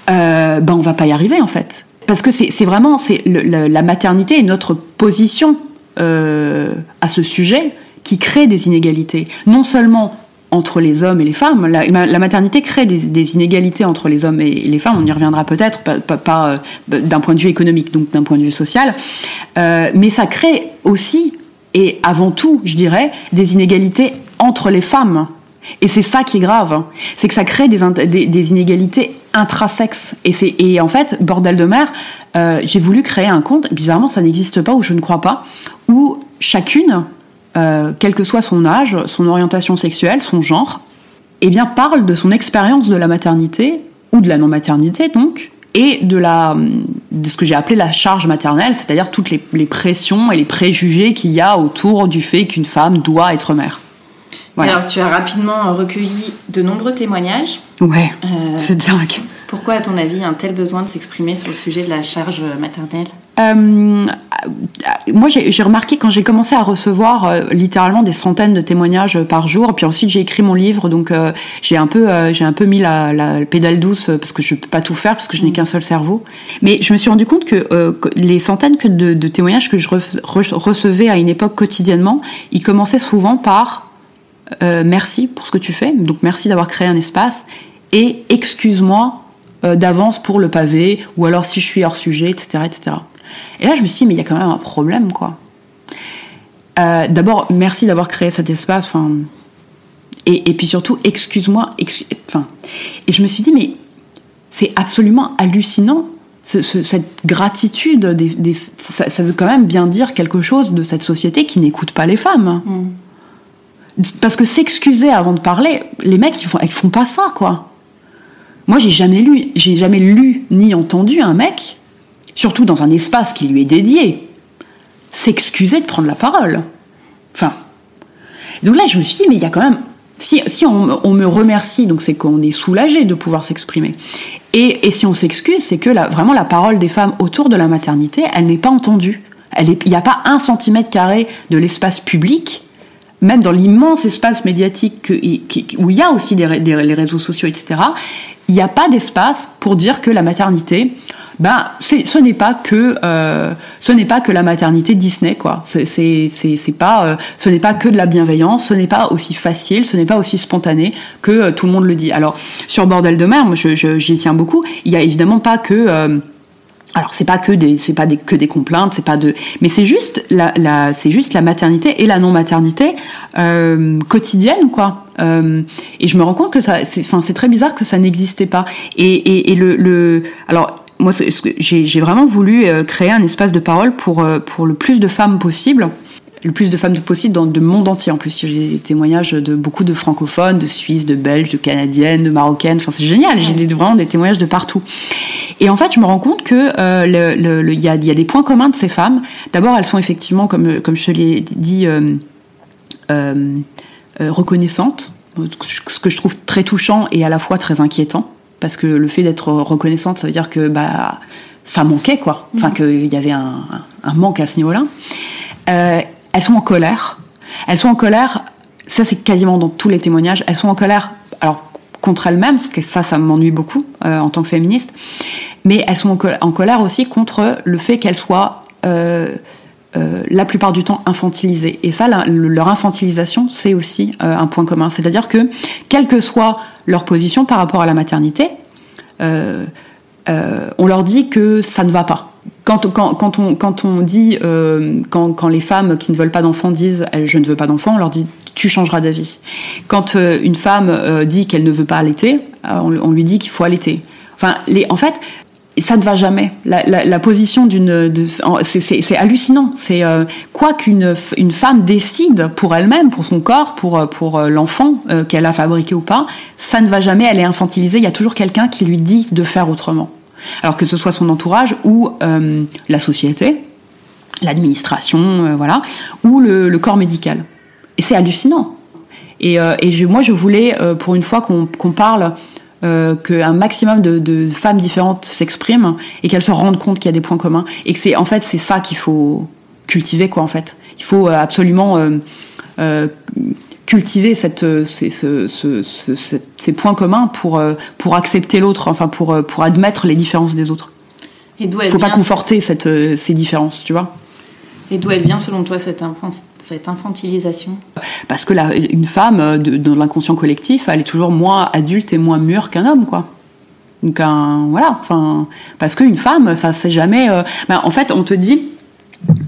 euh, ben on va pas y arriver en fait parce que c'est vraiment c'est la maternité et notre position euh, à ce sujet qui crée des inégalités, non seulement entre les hommes et les femmes. La, maternité crée des, inégalités entre les hommes et les femmes. On y reviendra peut-être, pas euh, d'un point de vue économique, donc d'un point de vue social, euh, mais ça crée aussi et avant tout, je dirais, des inégalités entre les femmes. Et c'est ça qui est grave, c'est que ça crée des, inégalités intrasexes. Et, et en fait, bordel de mer, euh, j'ai voulu créer un compte, bizarrement ça n'existe pas ou je ne crois pas, où chacune, euh, quel que soit son âge, son orientation sexuelle, son genre, eh bien parle de son expérience de la maternité ou de la non-maternité donc, et de, la, de ce que j'ai appelé la charge maternelle, c'est-à-dire toutes les pressions et les préjugés qu'il y a autour du fait qu'une femme doit être mère. Voilà. Alors, tu as rapidement recueilli de nombreux témoignages. Ouais, euh, c'est dingue. Pourquoi, à ton avis, un tel besoin de s'exprimer sur le sujet de la charge maternelle? Euh, Moi, j'ai remarqué quand j'ai commencé à recevoir euh, littéralement des centaines de témoignages par jour, puis ensuite j'ai écrit mon livre, donc euh, j'ai un peu, j'ai un peu mis la, la, pédale douce parce que je peux pas tout faire parce que je n'ai qu'un seul cerveau. Mais je me suis rendu compte que, que les centaines que de, de, témoignages que je recevais à une époque quotidiennement, ils commençaient souvent par euh, merci pour ce que tu fais, donc merci d'avoir créé un espace, et excuse-moi euh, d'avance pour le pavé, ou alors si je suis hors sujet, etc., etc. Et là, je me suis dit, mais il y a quand même un problème, quoi. Euh, D'abord, merci d'avoir créé cet espace, et, et, puis surtout, excuse-moi, et je me suis dit, mais c'est absolument hallucinant. Ce, ce, cette gratitude, ça, veut quand même bien dire quelque chose de cette société qui n'écoute pas les femmes. Mm parce que s'excuser avant de parler, les mecs ils font, ils font pas ça quoi. Moi j'ai jamais lu, j'ai jamais lu ni entendu un mec, surtout dans un espace qui lui est dédié, s'excuser de prendre la parole. Enfin, donc là je me suis dit mais il y a quand même, si, si on, me remercie donc c'est qu'on est soulagé de pouvoir s'exprimer. Et, et, si on s'excuse, c'est que la, vraiment la parole des femmes autour de la maternité, elle n'est pas entendue. Il n'y a pas un centimètre carré de l'espace public même dans l'immense espace médiatique que, où il y a aussi des, les réseaux sociaux, etc., il n'y a pas d'espace pour dire que la maternité, ben ce n'est pas que euh, ce n'est pas que la maternité Disney quoi. C'est pas euh, ce n'est pas que de la bienveillance, ce n'est pas aussi facile, ce n'est pas aussi spontané que euh, tout le monde le dit. Alors sur bordel de mer, moi j'y tiens beaucoup. Il y a évidemment pas que alors c'est pas que des c'est pas des, que des complaintes, c'est pas de mais c'est juste la, la c'est juste la maternité et la non maternité quotidienne quoi. et je me rends compte que ça c'est enfin c'est très bizarre que ça n'existait pas. Et, et, et le, le alors moi, j'ai vraiment voulu euh, créer un espace de parole pour, euh, pour le plus de femmes possible le plus de femmes possible dans le monde entier. En plus, j'ai des témoignages de beaucoup de francophones, de Suisses, de Belges, de Canadiennes, de Marocaines. Enfin, c'est génial. J'ai vraiment des témoignages de partout. Et en fait, je me rends compte que euh, le, le, y, a, y a des points communs de ces femmes. D'abord, elles sont effectivement, comme, comme je te l'ai dit, euh, euh, reconnaissantes, ce que je trouve très touchant et à la fois très inquiétant parce que le fait d'être reconnaissante, ça veut dire que bah ça manquait quoi, enfin qu'il y avait un, manque à ce niveau-là. Euh, elles sont en colère. Elles sont en colère. Ça c'est quasiment dans tous les témoignages. Elles sont en colère. Alors contre elles-mêmes, parce ça, ça m'ennuie beaucoup euh, en tant que féministe. Mais elles sont en, colère aussi contre le fait qu'elles soient euh, la plupart du temps infantilisées. Et ça, leur infantilisation, c'est aussi un point commun. C'est-à-dire que, quelle que soit leur position par rapport à la maternité, euh, euh, on leur dit que ça ne va pas. Quand, on, dit, euh, quand, les femmes qui ne veulent pas d'enfants disent je ne veux pas d'enfants, on leur dit tu changeras d'avis. Quand une femme dit qu'elle ne veut pas allaiter, on, lui dit qu'il faut allaiter. Enfin, en fait, ça ne va jamais. La, la, position d'une, c'est hallucinant. C'est euh, quoi qu'une une femme décide pour elle-même, pour son corps, pour pour euh, l'enfant euh, qu'elle a fabriqué ou pas, ça ne va jamais. Elle est infantilisée. Il y a toujours quelqu'un qui lui dit de faire autrement. Alors que ce soit son entourage ou la société, l'administration, voilà, ou le, corps médical. Et c'est hallucinant. Et, je, moi, je voulais, pour une fois qu'on parle euh, qu'un maximum de, de, femmes différentes s'expriment et qu'elles se rendent compte qu'il y a des points communs et que c'est en fait c'est ça qu'il faut cultiver quoi en fait il faut euh, absolument euh, euh, cultiver cette, ces, ce, ce, ces, points communs pour pour accepter l'autre enfin pour pour admettre les différences des autres il faut pas conforter cette, ces différences tu vois et d'où elle vient, selon toi, cette, cette infantilisation? Parce que la, une femme, euh, dans l'inconscient collectif, elle est toujours moins adulte et moins mûre qu'un homme, quoi. Donc, voilà, enfin, parce qu'une femme, ça c'est jamais. Euh, ben, en fait, on te dit,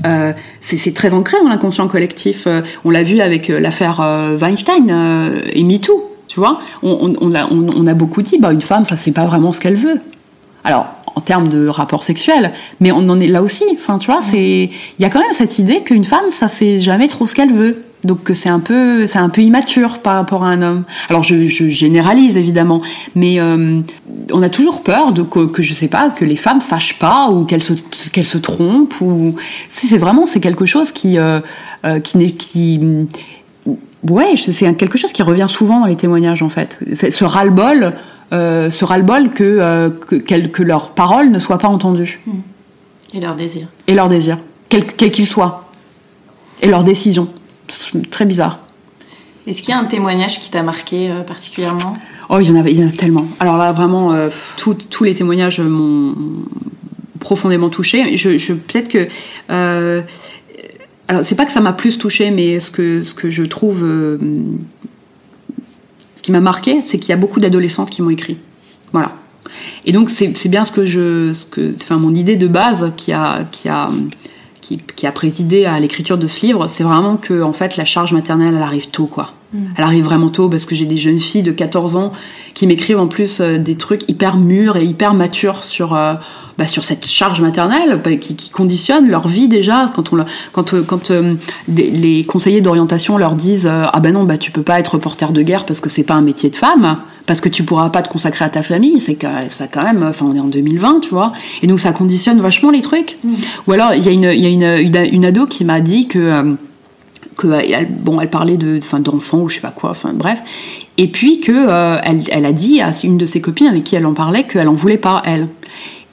euh, c'est très ancré dans l'inconscient collectif. Euh, on l'a vu avec l'affaire Weinstein et MeToo, tu vois. On, a, beaucoup dit, bah, une femme, ça c'est pas vraiment ce qu'elle veut. Alors, en termes de rapport sexuel, mais on en est là aussi. Enfin, tu vois, il y a quand même cette idée qu'une femme, ça c'est jamais trop ce qu'elle veut. Donc c'est un peu c'est un peu immature par rapport à un homme. Alors je, je généralise évidemment, mais euh, on a toujours peur de que, que, je sais pas que les femmes sachent pas ou qu'elles se qu'elles se trompent ou c'est vraiment c'est quelque chose qui euh, euh, qui n'est qui ouais c'est quelque chose qui revient souvent dans les témoignages en fait. Ce ras-le-bol euh, ce ras-le-bol que, que, que, leurs paroles ne soient pas entendues. Mmh. Et leurs désirs. Et leurs désirs, quels qu'ils soient. Et leurs décisions. Très bizarre. Est-ce qu'il y a un témoignage qui t'a marqué euh, particulièrement? Oh, il y, en avait, il y en a tellement. Alors là, vraiment, tous les témoignages m'ont profondément touché. Je, je Peut-être que... alors, c'est pas que ça m'a plus touché, mais ce que, ce que je trouve ce qui m'a marqué, c'est qu'il y a beaucoup d'adolescentes qui m'ont écrit. Voilà. Et donc c'est bien ce que je, ce que, enfin mon idée de base qui a, qui a, qui, qui a présidé à l'écriture de ce livre, c'est vraiment que en fait la charge maternelle elle arrive tôt quoi. Mm. Elle arrive vraiment tôt parce que j'ai des jeunes filles de 14 ans qui m'écrivent en plus euh, des trucs hyper mûrs et hyper matures sur euh, bah, sur cette charge maternelle bah, qui, qui, conditionne leur vie déjà quand on quand euh, quand les conseillers d'orientation leur disent ah ben non bah tu peux pas être reporter de guerre parce que c'est pas un métier de femme parce que tu pourras pas te consacrer à ta famille c'est que ça quand même enfin on est en 2020 tu vois et donc ça conditionne vachement les trucs mmh. ou alors il y a une y a une, une, une ado qui m'a dit que que elle, bon elle parlait de enfin d'enfants ou je sais pas quoi enfin bref et puis que elle, elle a dit à une de ses copines avec qui elle en parlait qu'elle en voulait pas elle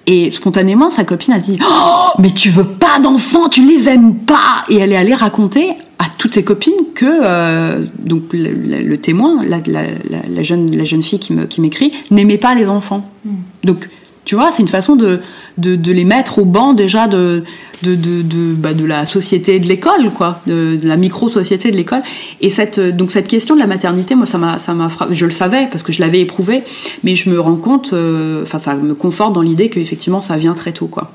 et spontanément, sa copine a dit oh, mais tu veux pas d'enfants, tu les aimes pas. Et elle est allée raconter à toutes ses copines que euh, donc le, témoin, la, la, jeune la jeune fille qui me qui m'écrit n'aimait pas les enfants. Hmm. Donc Tu vois, c'est une façon de, de, de, les mettre au banc déjà de, de, de, de, bah, de la société de l'école, quoi, de, la micro-société de l'école. Et cette, donc cette question de la maternité, moi, ça m'a, ça m'a Je le savais parce que je l'avais éprouvé, mais je me rends compte, euh, enfin, ça me conforte dans l'idée qu'effectivement, ça vient très tôt, quoi.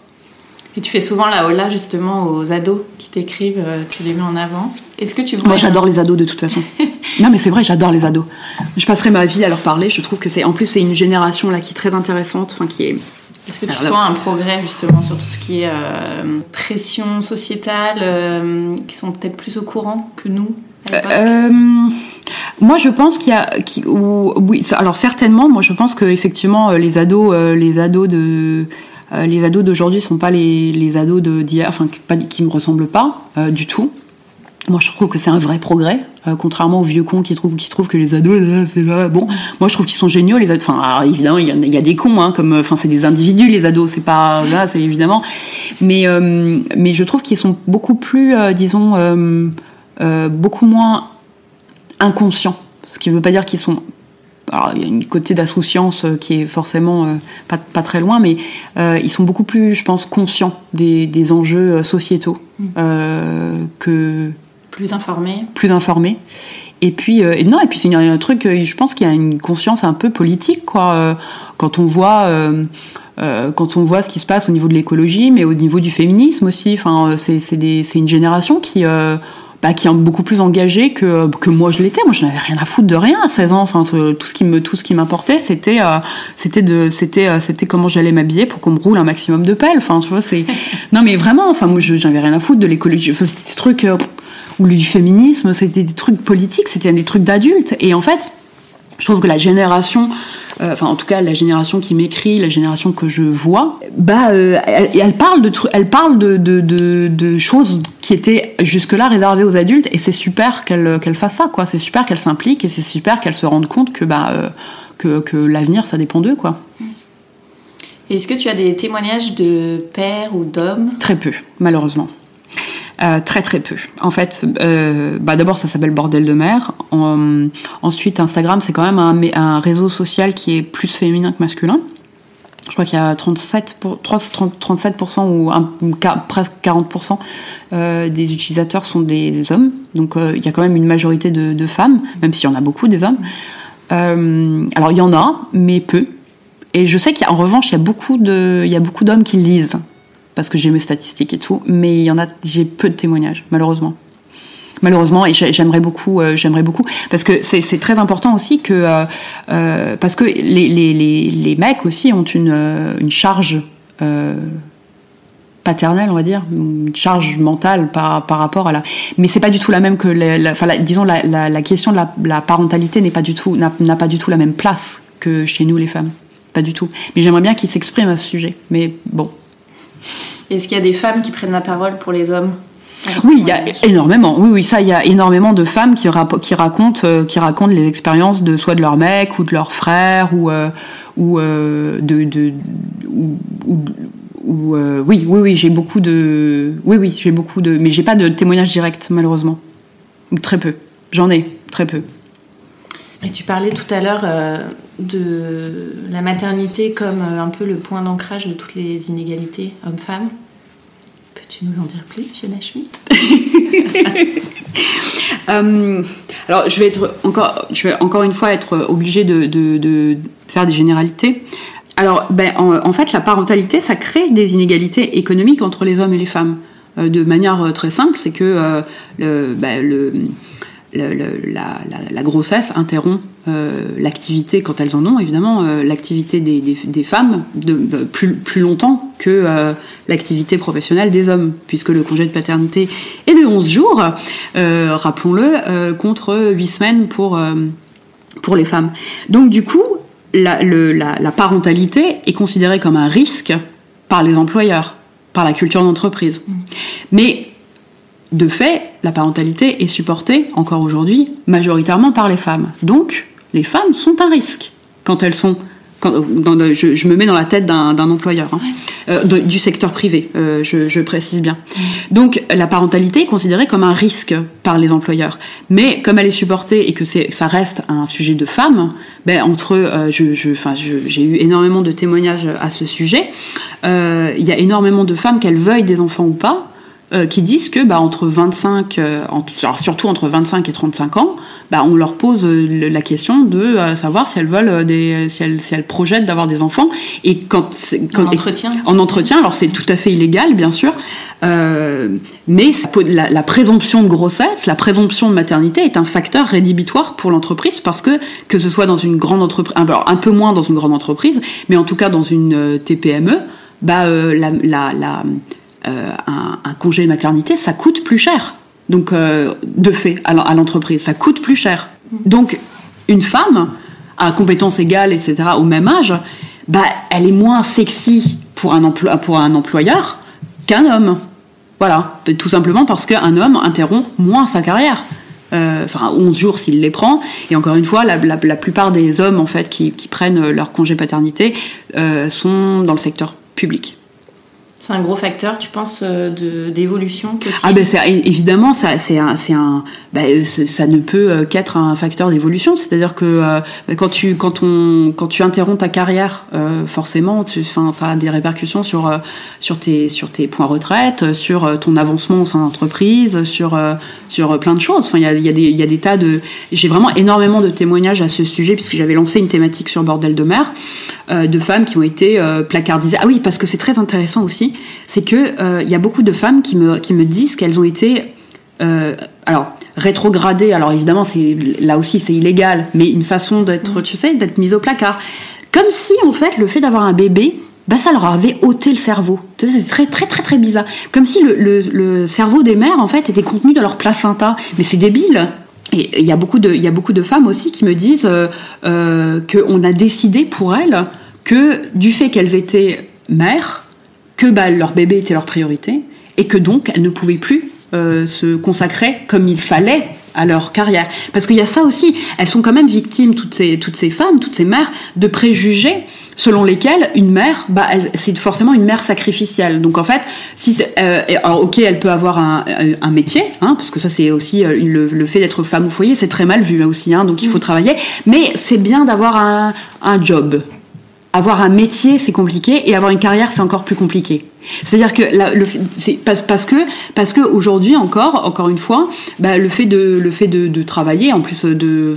Et tu fais souvent la hola justement aux ados qui t'écrivent, euh, tu les mets en avant. Est-ce que tu Moi j'adore les ados de toute façon. non mais c'est vrai, j'adore les ados. Je passerai ma vie à leur parler. Je trouve que c'est en plus c'est une génération là qui est très intéressante, enfin qui est. Est-ce que tu sens un progrès justement sur tout ce qui est euh, pression sociétale, euh, qui sont peut-être plus au courant que nous euh, moi, je pense qu'il y a, qui, oui, alors certainement, moi, je pense que effectivement, les ados, les ados de, les ados d'aujourd'hui sont pas les, les ados d'hier, enfin, qui, qui me ressemblent pas du tout. Moi, je trouve que c'est un vrai progrès, euh, contrairement aux vieux cons qui trouvent, qui trouvent que les ados, euh, c'est bon. Moi, je trouve qu'ils sont géniaux, les ados. Enfin, évidemment, il y, a, des cons, hein, comme, enfin, c'est des individus, les ados, c'est pas, là, c'est évidemment. Mais, euh, mais je trouve qu'ils sont beaucoup plus, disons, beaucoup moins inconscients. Ce qui ne veut pas dire qu'ils sont alors, il y a une côté d'insouciance qui est forcément pas, pas, très loin, mais ils sont beaucoup plus, je pense, conscients des, des enjeux sociétaux mmh. que plus informé. Plus informé. Et puis, euh, et non, et puis c'est un truc, euh, je pense qu'il y a une conscience un peu politique, quoi. Euh, quand on voit, quand on voit ce qui se passe au niveau de l'écologie, mais au niveau du féminisme aussi. Enfin, c'est c'est une génération qui bah, qui est beaucoup plus engagée que, que moi je l'étais. Moi, je n'avais rien à foutre de rien à 16 ans. Enfin, tout ce qui me tout ce qui m'importait, c'était c'était de c'était c'était comment j'allais m'habiller pour qu'on me roule un maximum de pelles. Enfin, tu vois, c'est non mais vraiment. Enfin, moi, je j'avais rien à foutre de l'écologie. Enfin, c'était des trucs ou du féminisme, c'était des trucs politiques, c'était des trucs d'adultes. Et en fait, je trouve que la génération, euh, enfin en tout cas la génération qui m'écrit, la génération que je vois, bah euh, elle, parle de elle parle de, de, de, choses qui étaient jusque-là réservées aux adultes et c'est super qu'elle qu'elle fasse ça quoi, c'est super qu'elle s'implique et c'est super qu'elle se rende compte que bah euh, que, que l'avenir ça dépend d'eux quoi. Est-ce que tu as des témoignages de pères ou d'hommes? Très peu, malheureusement. Euh, très très peu. En fait, euh, bah d'abord ça s'appelle bordel de mer. ensuite, Instagram c'est quand même un, réseau social qui est plus féminin que masculin. Je crois qu'il y a 37, pour, 37% ou, un, presque 40% euh, des utilisateurs sont des, hommes. Donc il y a quand même une majorité de, femmes, même s'il y en a beaucoup des hommes. Alors il y en a, mais peu. Et je sais qu'en revanche, il y a beaucoup d'hommes qui lisent parce que j'ai mes statistiques et tout, mais il y en a, j'ai peu de témoignages, malheureusement. Malheureusement, et j'aimerais beaucoup, euh, j'aimerais beaucoup, parce que c'est très important aussi que, euh, euh, parce que les, mecs aussi ont une, charge paternelle, on va dire, une charge mentale par, rapport à la. Mais c'est pas du tout la même que, enfin, disons, la, la, question de la, la parentalité n'est pas du tout, n'a pas du tout la même place que chez nous les femmes, pas du tout. Mais j'aimerais bien qu'ils s'expriment à ce sujet. Mais bon, est-ce qu'il y a des femmes qui prennent la parole pour les hommes oui, il y a énormément. Oui, oui, ça, il y a énormément de femmes qui, racontent, euh, qui racontent les expériences de soit de leur mec ou de leur frère ou euh, ou euh, de, de ou, ou, oui, oui, oui, j'ai beaucoup de, oui, oui, j'ai beaucoup de, mais j'ai pas de témoignages directs malheureusement, ou très peu. J'en ai très peu. Et tu parlais tout à l'heure de la maternité comme un peu le point d'ancrage de toutes les inégalités hommes-femmes. Peux-tu nous en dire plus, Fiona Schmidt euh, Alors, je vais, être encore, je vais encore une fois être obligée de, faire des généralités. Alors, ben, en, fait, la parentalité, ça crée des inégalités économiques entre les hommes et les femmes. de manière très simple, c'est que le, ben, le la, grossesse interrompt euh, l'activité, quand elles en ont évidemment, euh, l'activité des, femmes de, plus, plus, longtemps que euh, l'activité professionnelle des hommes, puisque le congé de paternité est de 11 jours, rappelons-le, contre 8 semaines pour, pour les femmes. Donc du coup, la, la parentalité est considérée comme un risque par les employeurs, par la culture d'entreprise. Mmh. Mais de fait, la parentalité est supportée, encore aujourd'hui, majoritairement par les femmes. Donc, les femmes sont un risque quand elles sont Quand, dans le- je, je me mets dans la tête d'un employeur, hein. Euh, de- du secteur privé, euh, je, je précise bien. Donc la parentalité est considérée comme un risque par les employeurs, mais comme elle est supportée et que c'est, ça reste un sujet de femmes, ben entre, euh, je, j'ai eu énormément de témoignages à ce sujet. Euh, Il y a énormément de femmes qu'elles veuillent des enfants ou pas, euh, qui disent que bah, entre 25, euh, en- alors surtout entre 25 et 35 ans, bah, on leur pose euh, la question de euh, savoir si elles veulent des, si elles, si elles projettent d'avoir des enfants. Et quand, quand En entretien. en entretien, alors c'est tout à fait illégal, bien sûr, euh, mais la, la présomption de grossesse, la présomption de maternité est un facteur rédhibitoire pour l'entreprise parce que que ce soit dans une grande entreprise, alors un peu moins dans une grande entreprise, mais en tout cas dans une TPME, bah euh, la, la, la, un, un congé maternité, ça coûte plus cher. Donc euh, de fait à l'en- à l'entreprise, ça coûte plus cher. Donc une femme à compétences égales, etc., au même âge, bah, elle est moins sexy pour un, employeur qu'un homme. Voilà, tout simplement parce qu'un homme interrompt moins sa carrière. Euh, Enfin, 11 jours s'il les prend. Et encore une fois, la, plupart des hommes en fait qui, prennent leur congé paternité euh, sont dans le secteur public. C'est un gros facteur, tu penses, euh, d'évolution possible Ah ben c'est évidemment ça c'est un un ben, euh, ça ne peut euh, qu'être un facteur d'évolution. C'est-à-dire que ben, quand tu quand on quand tu interromps ta carrière euh, forcément tu enfin ça a des répercussions sur sur tes sur tes points retraite sur ton avancement au sein d'entreprise sur sur plein de choses. Enfin il y a y a y a des tas de j'ai vraiment énormément de témoignages à ce sujet puisque j'avais lancé une thématique sur bordel de mer euh, de femmes qui ont été placardisées ah oui parce que c'est très intéressant aussi c'est que euh, il y a beaucoup de femmes qui me qui me disent qu'elles ont été euh, alors rétrogradées. Alors évidemment c'est là aussi c'est illégal mais une façon d'être tu sais d'être mise au placard. Comme si en fait le fait d'avoir un bébé bah ça leur avait ôté le cerveau. C'est très très très très bizarre. Comme si le, le, le cerveau des mères en fait était contenu dans leur placenta. Mais c'est débile. Et il y a beaucoup de il y a beaucoup de femmes aussi qui me disent euh, euh, qu'on a décidé pour elles que du fait qu'elles étaient mères que bah, leur bébé était leur priorité et que donc elles ne pouvaient plus euh, se consacrer comme il fallait à leur carrière. Parce qu'il y a ça aussi, elles sont quand même victimes, toutes ces, toutes ces femmes, toutes ces mères, de préjugés selon lesquels une mère, bah, c'est forcément une mère sacrificielle. Donc en fait, si euh, alors ok, elle peut avoir un, un métier, hein, parce que ça c'est aussi euh, le, le fait d'être femme au foyer, c'est très mal vu là aussi, hein, donc il faut travailler. Mais c'est bien d'avoir un, un job, avoir un métier, c'est compliqué, et avoir une carrière, c'est encore plus compliqué. C'est-à-dire que le, parce, parce que parce que aujourd'hui encore, encore une fois, bah, le fait de le fait de, travailler, en plus de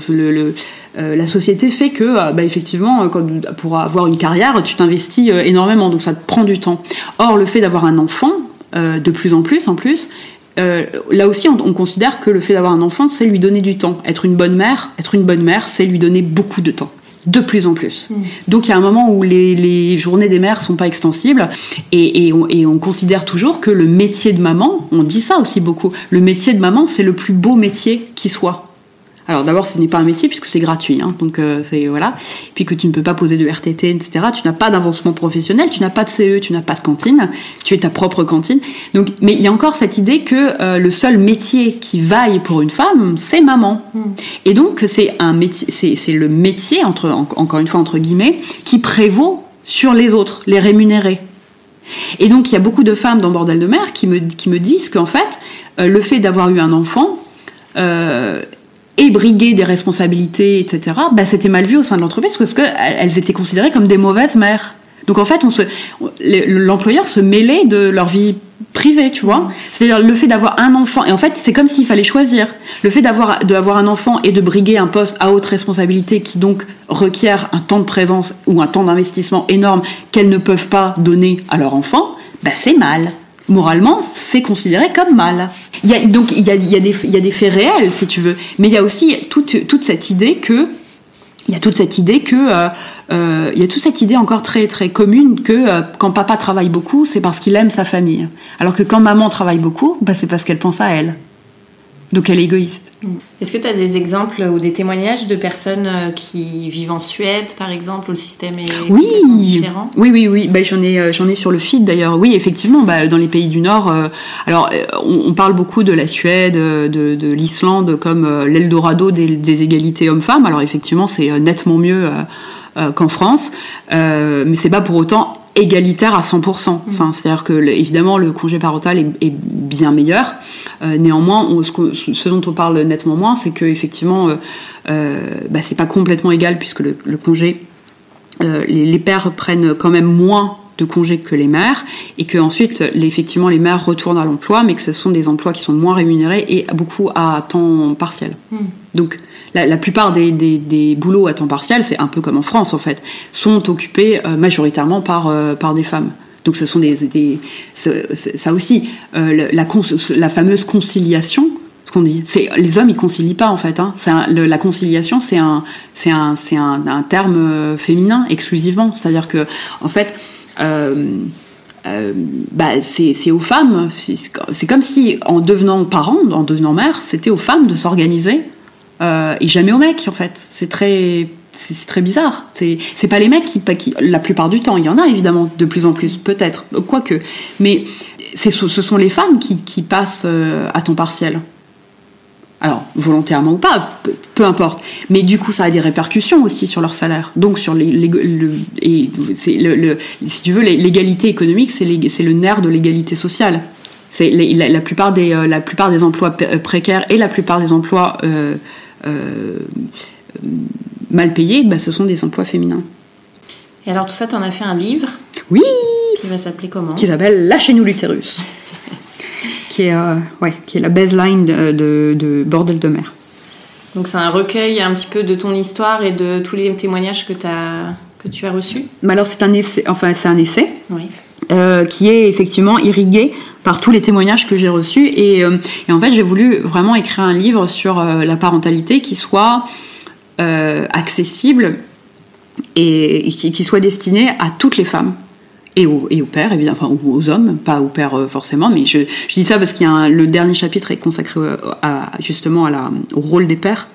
euh, la société fait que euh, bah, effectivement, euh, pour avoir une carrière, tu t'investis énormément, donc ça te prend du temps. Or, le fait d'avoir un enfant, de plus en plus, en plus. là aussi, on, on considère que le fait d'avoir un enfant, c'est lui donner du temps. Être une bonne mère, être une bonne mère, c'est lui donner beaucoup de temps de plus en plus. Donc il y a un moment où les, les journées des mères sont pas extensibles et, et, on, et on considère toujours que le métier de maman, on dit ça aussi beaucoup, le métier de maman c'est le plus beau métier qui soit. Alors d'abord, ce n'est pas un métier puisque c'est gratuit, hein, donc euh, c'est voilà. Puis que tu ne peux pas poser de RTT, etc. Tu n'as pas d'avancement professionnel, tu n'as pas de CE, tu n'as pas de cantine, tu es ta propre cantine. Donc, mais il y a encore cette idée que euh, le seul métier qui vaille pour une femme, c'est maman. Et donc c'est un métier, c'est c'est le métier entre en- encore une fois entre guillemets qui prévaut sur les autres, les rémunérés. Et donc, il y a beaucoup de femmes dans Bordel de Mer qui me, qui me disent qu'en fait, euh, le fait d'avoir eu un enfant euh, et briguer des responsabilités, etc., bah, c'était mal vu au sein de l'entreprise parce qu'elles elles étaient considérées comme des mauvaises mères. Donc, en fait, on l'employeur se mêlait de leur vie privée, tu vois. C'est-à-dire le fait d'avoir un enfant, et en fait, c'est comme s'il fallait choisir. Le fait d'avoir d'avoir un enfant et de briguer un poste à haute responsabilité qui donc requiert un temps de présence ou un temps d'investissement énorme qu'elles ne peuvent pas donner à leur enfant, bah, c'est mal. Moralement, c'est considéré comme mal. Il y a, donc il y a, des, faits réels, si tu veux, mais il y a aussi toute, toute cette idée que il y a toute cette idée que euh, euh, il y a toute cette idée encore très très commune que euh, quand papa travaille beaucoup, c'est parce qu'il aime sa famille, alors que quand maman travaille beaucoup, bah, c'est parce qu'elle pense à elle. Donc elle est égoïste. Est-ce que tu as des exemples ou des témoignages de personnes euh, qui vivent en Suède, par exemple, où le système est Oui, différent? Oui, oui, oui. Bah, j'en ai, euh, j'en ai sur le feed d'ailleurs. Oui, effectivement, bah, dans les pays du Nord, euh, alors on, on parle beaucoup de la Suède, de, de l'Islande comme euh, l'Eldorado des, des égalités hommes-femmes. Alors effectivement, c'est nettement mieux. euh, qu'en France, mais c'est pas pour autant égalitaire à 100%. Mmh. Enfin, c'est-à-dire que évidemment le congé parental est, bien meilleur. néanmoins, ce, dont on parle nettement moins, c'est que effectivement, bah, c'est pas complètement égal puisque le, congé, les, les, pères prennent quand même moins de congés que les mères, et que ensuite, effectivement, les mères retournent à l'emploi, mais que ce sont des emplois qui sont moins rémunérés et beaucoup à temps partiel. Hmm. Donc, la, plupart des, des, boulots à temps partiel, c'est un peu comme en France en fait, sont occupés euh, majoritairement par, euh, par des femmes. Donc, ce sont des, des ça aussi, euh, la, fameuse conciliation ce qu'on dit. C'est les hommes ils concilient pas en fait. Hein. C'est la conciliation c'est un un un, terme féminin exclusivement. C'est-à-dire que en fait bah, c'est aux femmes. C'est comme si, en devenant parent, en devenant mère, c'était aux femmes de s'organiser euh, et jamais aux mecs, en fait. C'est très, c'est très bizarre. C'est pas les mecs qui, qui, la plupart du temps, il y en a évidemment de plus en plus, peut-être, quoique. Mais ce sont les femmes qui, qui passent à temps partiel alors volontairement ou pas, peu, importe. Mais du coup, ça a des répercussions aussi sur leur salaire. Donc sur les, le, et c'est le, si tu veux, l'égalité économique, c'est le nerf de l'égalité sociale. C'est la, plupart des euh, la plupart des emplois euh, précaires et la plupart des emplois euh, mal payés, bah, ce sont des emplois féminins. Et alors tout ça, tu en as fait un livre Oui. Qui va s'appeler comment? Qui s'appelle Lâchez-nous l'utérus qui est, euh, ouais, qui est la baseline de, de, Bordel de mer. Donc c'est un recueil un petit peu de ton histoire et de tous les témoignages que, as, que tu as reçus? Mais Alors c'est un essai, enfin c'est un essai euh, qui est effectivement irrigué par tous les témoignages que j'ai reçus et, euh, et, en fait j'ai voulu vraiment écrire un livre sur la parentalité qui soit accessible et qui, soit destiné à toutes les femmes et aux, pères, évidemment, enfin aux hommes, pas aux pères euh, forcément, mais je, dis ça parce qu'il y a le dernier chapitre est consacré euh, justement à la, au rôle des pères.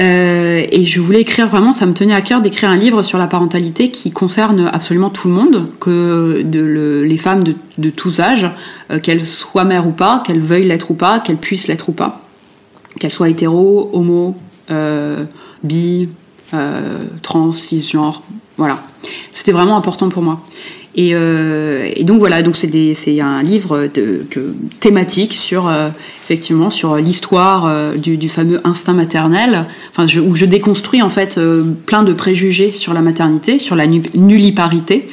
Euh, et je voulais écrire vraiment, ça me tenait à cœur d'écrire un livre sur la parentalité qui concerne absolument tout le monde, que les femmes de, de tous âges, euh, qu'elles soient mères ou pas, qu'elles veuillent l'être ou pas, qu'elles puissent l'être ou pas, qu'elles soient hétéro, homo, euh, bi, trans, cisgenre, voilà. C'était vraiment important pour moi. Et, euh, donc voilà, donc c'est un livre thématique sur euh, effectivement sur l'histoire euh, du, fameux instinct maternel, enfin où je déconstruis en fait plein de préjugés sur la maternité, sur la nulliparité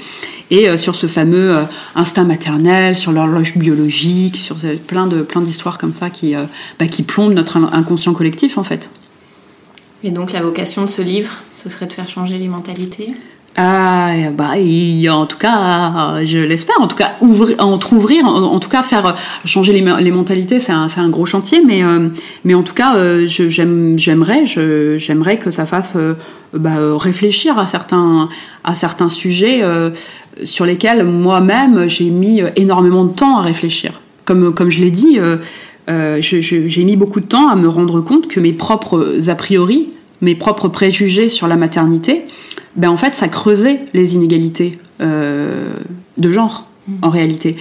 et sur ce fameux instinct maternel, sur l'horloge biologique, sur plein de plein d'histoires comme ça qui bah, plombent notre inconscient collectif en fait. Et donc la vocation de ce livre, ce serait de faire changer les mentalités? Ah, bah, en tout cas, je l'espère. En tout cas, ouvrir, ouvrir, en, tout cas, faire changer les, mentalités, c'est un, gros chantier. Mais, euh, en tout cas, euh, j'aimerais, que ça fasse euh, bah, réfléchir à certains, sujets sur lesquels moi-même j'ai mis énormément de temps à réfléchir. Comme je l'ai dit, j'ai mis beaucoup de temps à me rendre compte que mes propres a priori, mes propres préjugés sur la maternité, ben en fait, ça creusait les inégalités euh, de genre, en réalité.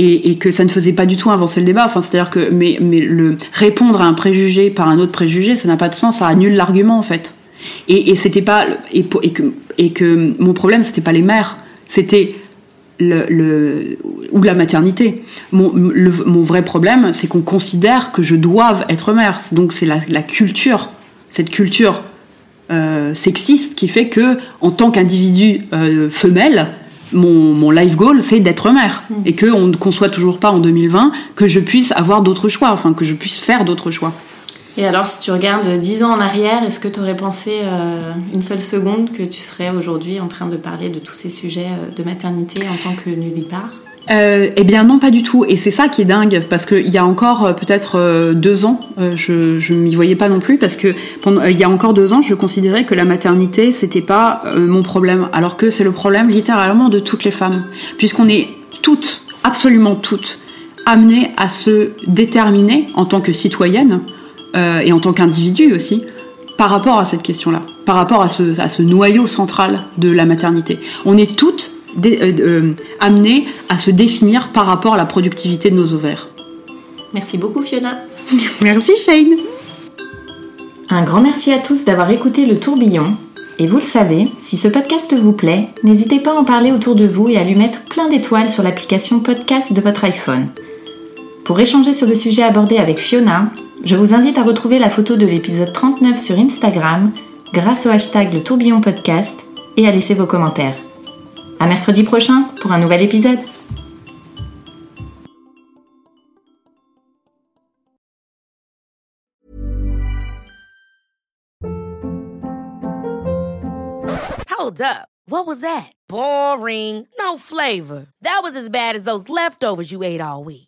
Et, que ça ne faisait pas du tout avancer le débat. Enfin, c'est-à-dire que mais, mais le répondre à un préjugé par un autre préjugé, ça n'a pas de sens, ça annule l'argument en fait. Et, et c'était pas et, et, que et que mon problème c'était pas les mères, c'était le, le, ou la maternité. Mon, mon vrai problème, c'est qu'on considère que je dois être mère. Donc c'est la, la culture, cette culture euh, sexiste qui fait que, en tant qu'individu euh, femelle, mon, mon, life goal, c'est d'être mère. Mm. Et qu'on ne conçoit toujours pas en 2020 que je puisse avoir d'autres choix, enfin que je puisse faire d'autres choix. Et alors, si tu regardes dix ans en arrière, est-ce que tu aurais pensé euh, une seule seconde que tu serais aujourd'hui en train de parler de tous ces sujets de maternité en tant que nullipare euh, eh bien non, pas du tout. Et c'est ça qui est dingue, parce qu'il y a encore euh, peut-être euh, deux ans, je je m'y voyais pas non plus, parce que il y a encore deux ans, je considérais que la maternité c'était pas mon problème, alors que c'est le problème littéralement de toutes les femmes, puisqu'on est toutes, absolument toutes, amenées à se déterminer en tant que citoyenne et en tant qu'individu aussi par rapport à cette question-là, par rapport à ce noyau central de la maternité. On est toutes euh, euh, amenés à se définir par rapport à la productivité de nos ovaires. Merci beaucoup Fiona. merci Shane. Un grand merci à tous d'avoir écouté le tourbillon. Et vous le savez, si ce podcast vous plaît, n'hésitez pas à en parler autour de vous et à lui mettre plein d'étoiles sur l'application podcast de votre iPhone. Pour échanger sur le sujet abordé avec Fiona, je vous invite à retrouver la photo de l'épisode 39 sur Instagram grâce au hashtag le tourbillon podcast et à laisser vos commentaires. À mercredi prochain pour un nouvel épisode. Hold up. What was that? Boring. No flavor. That was as bad as those leftovers you ate all week.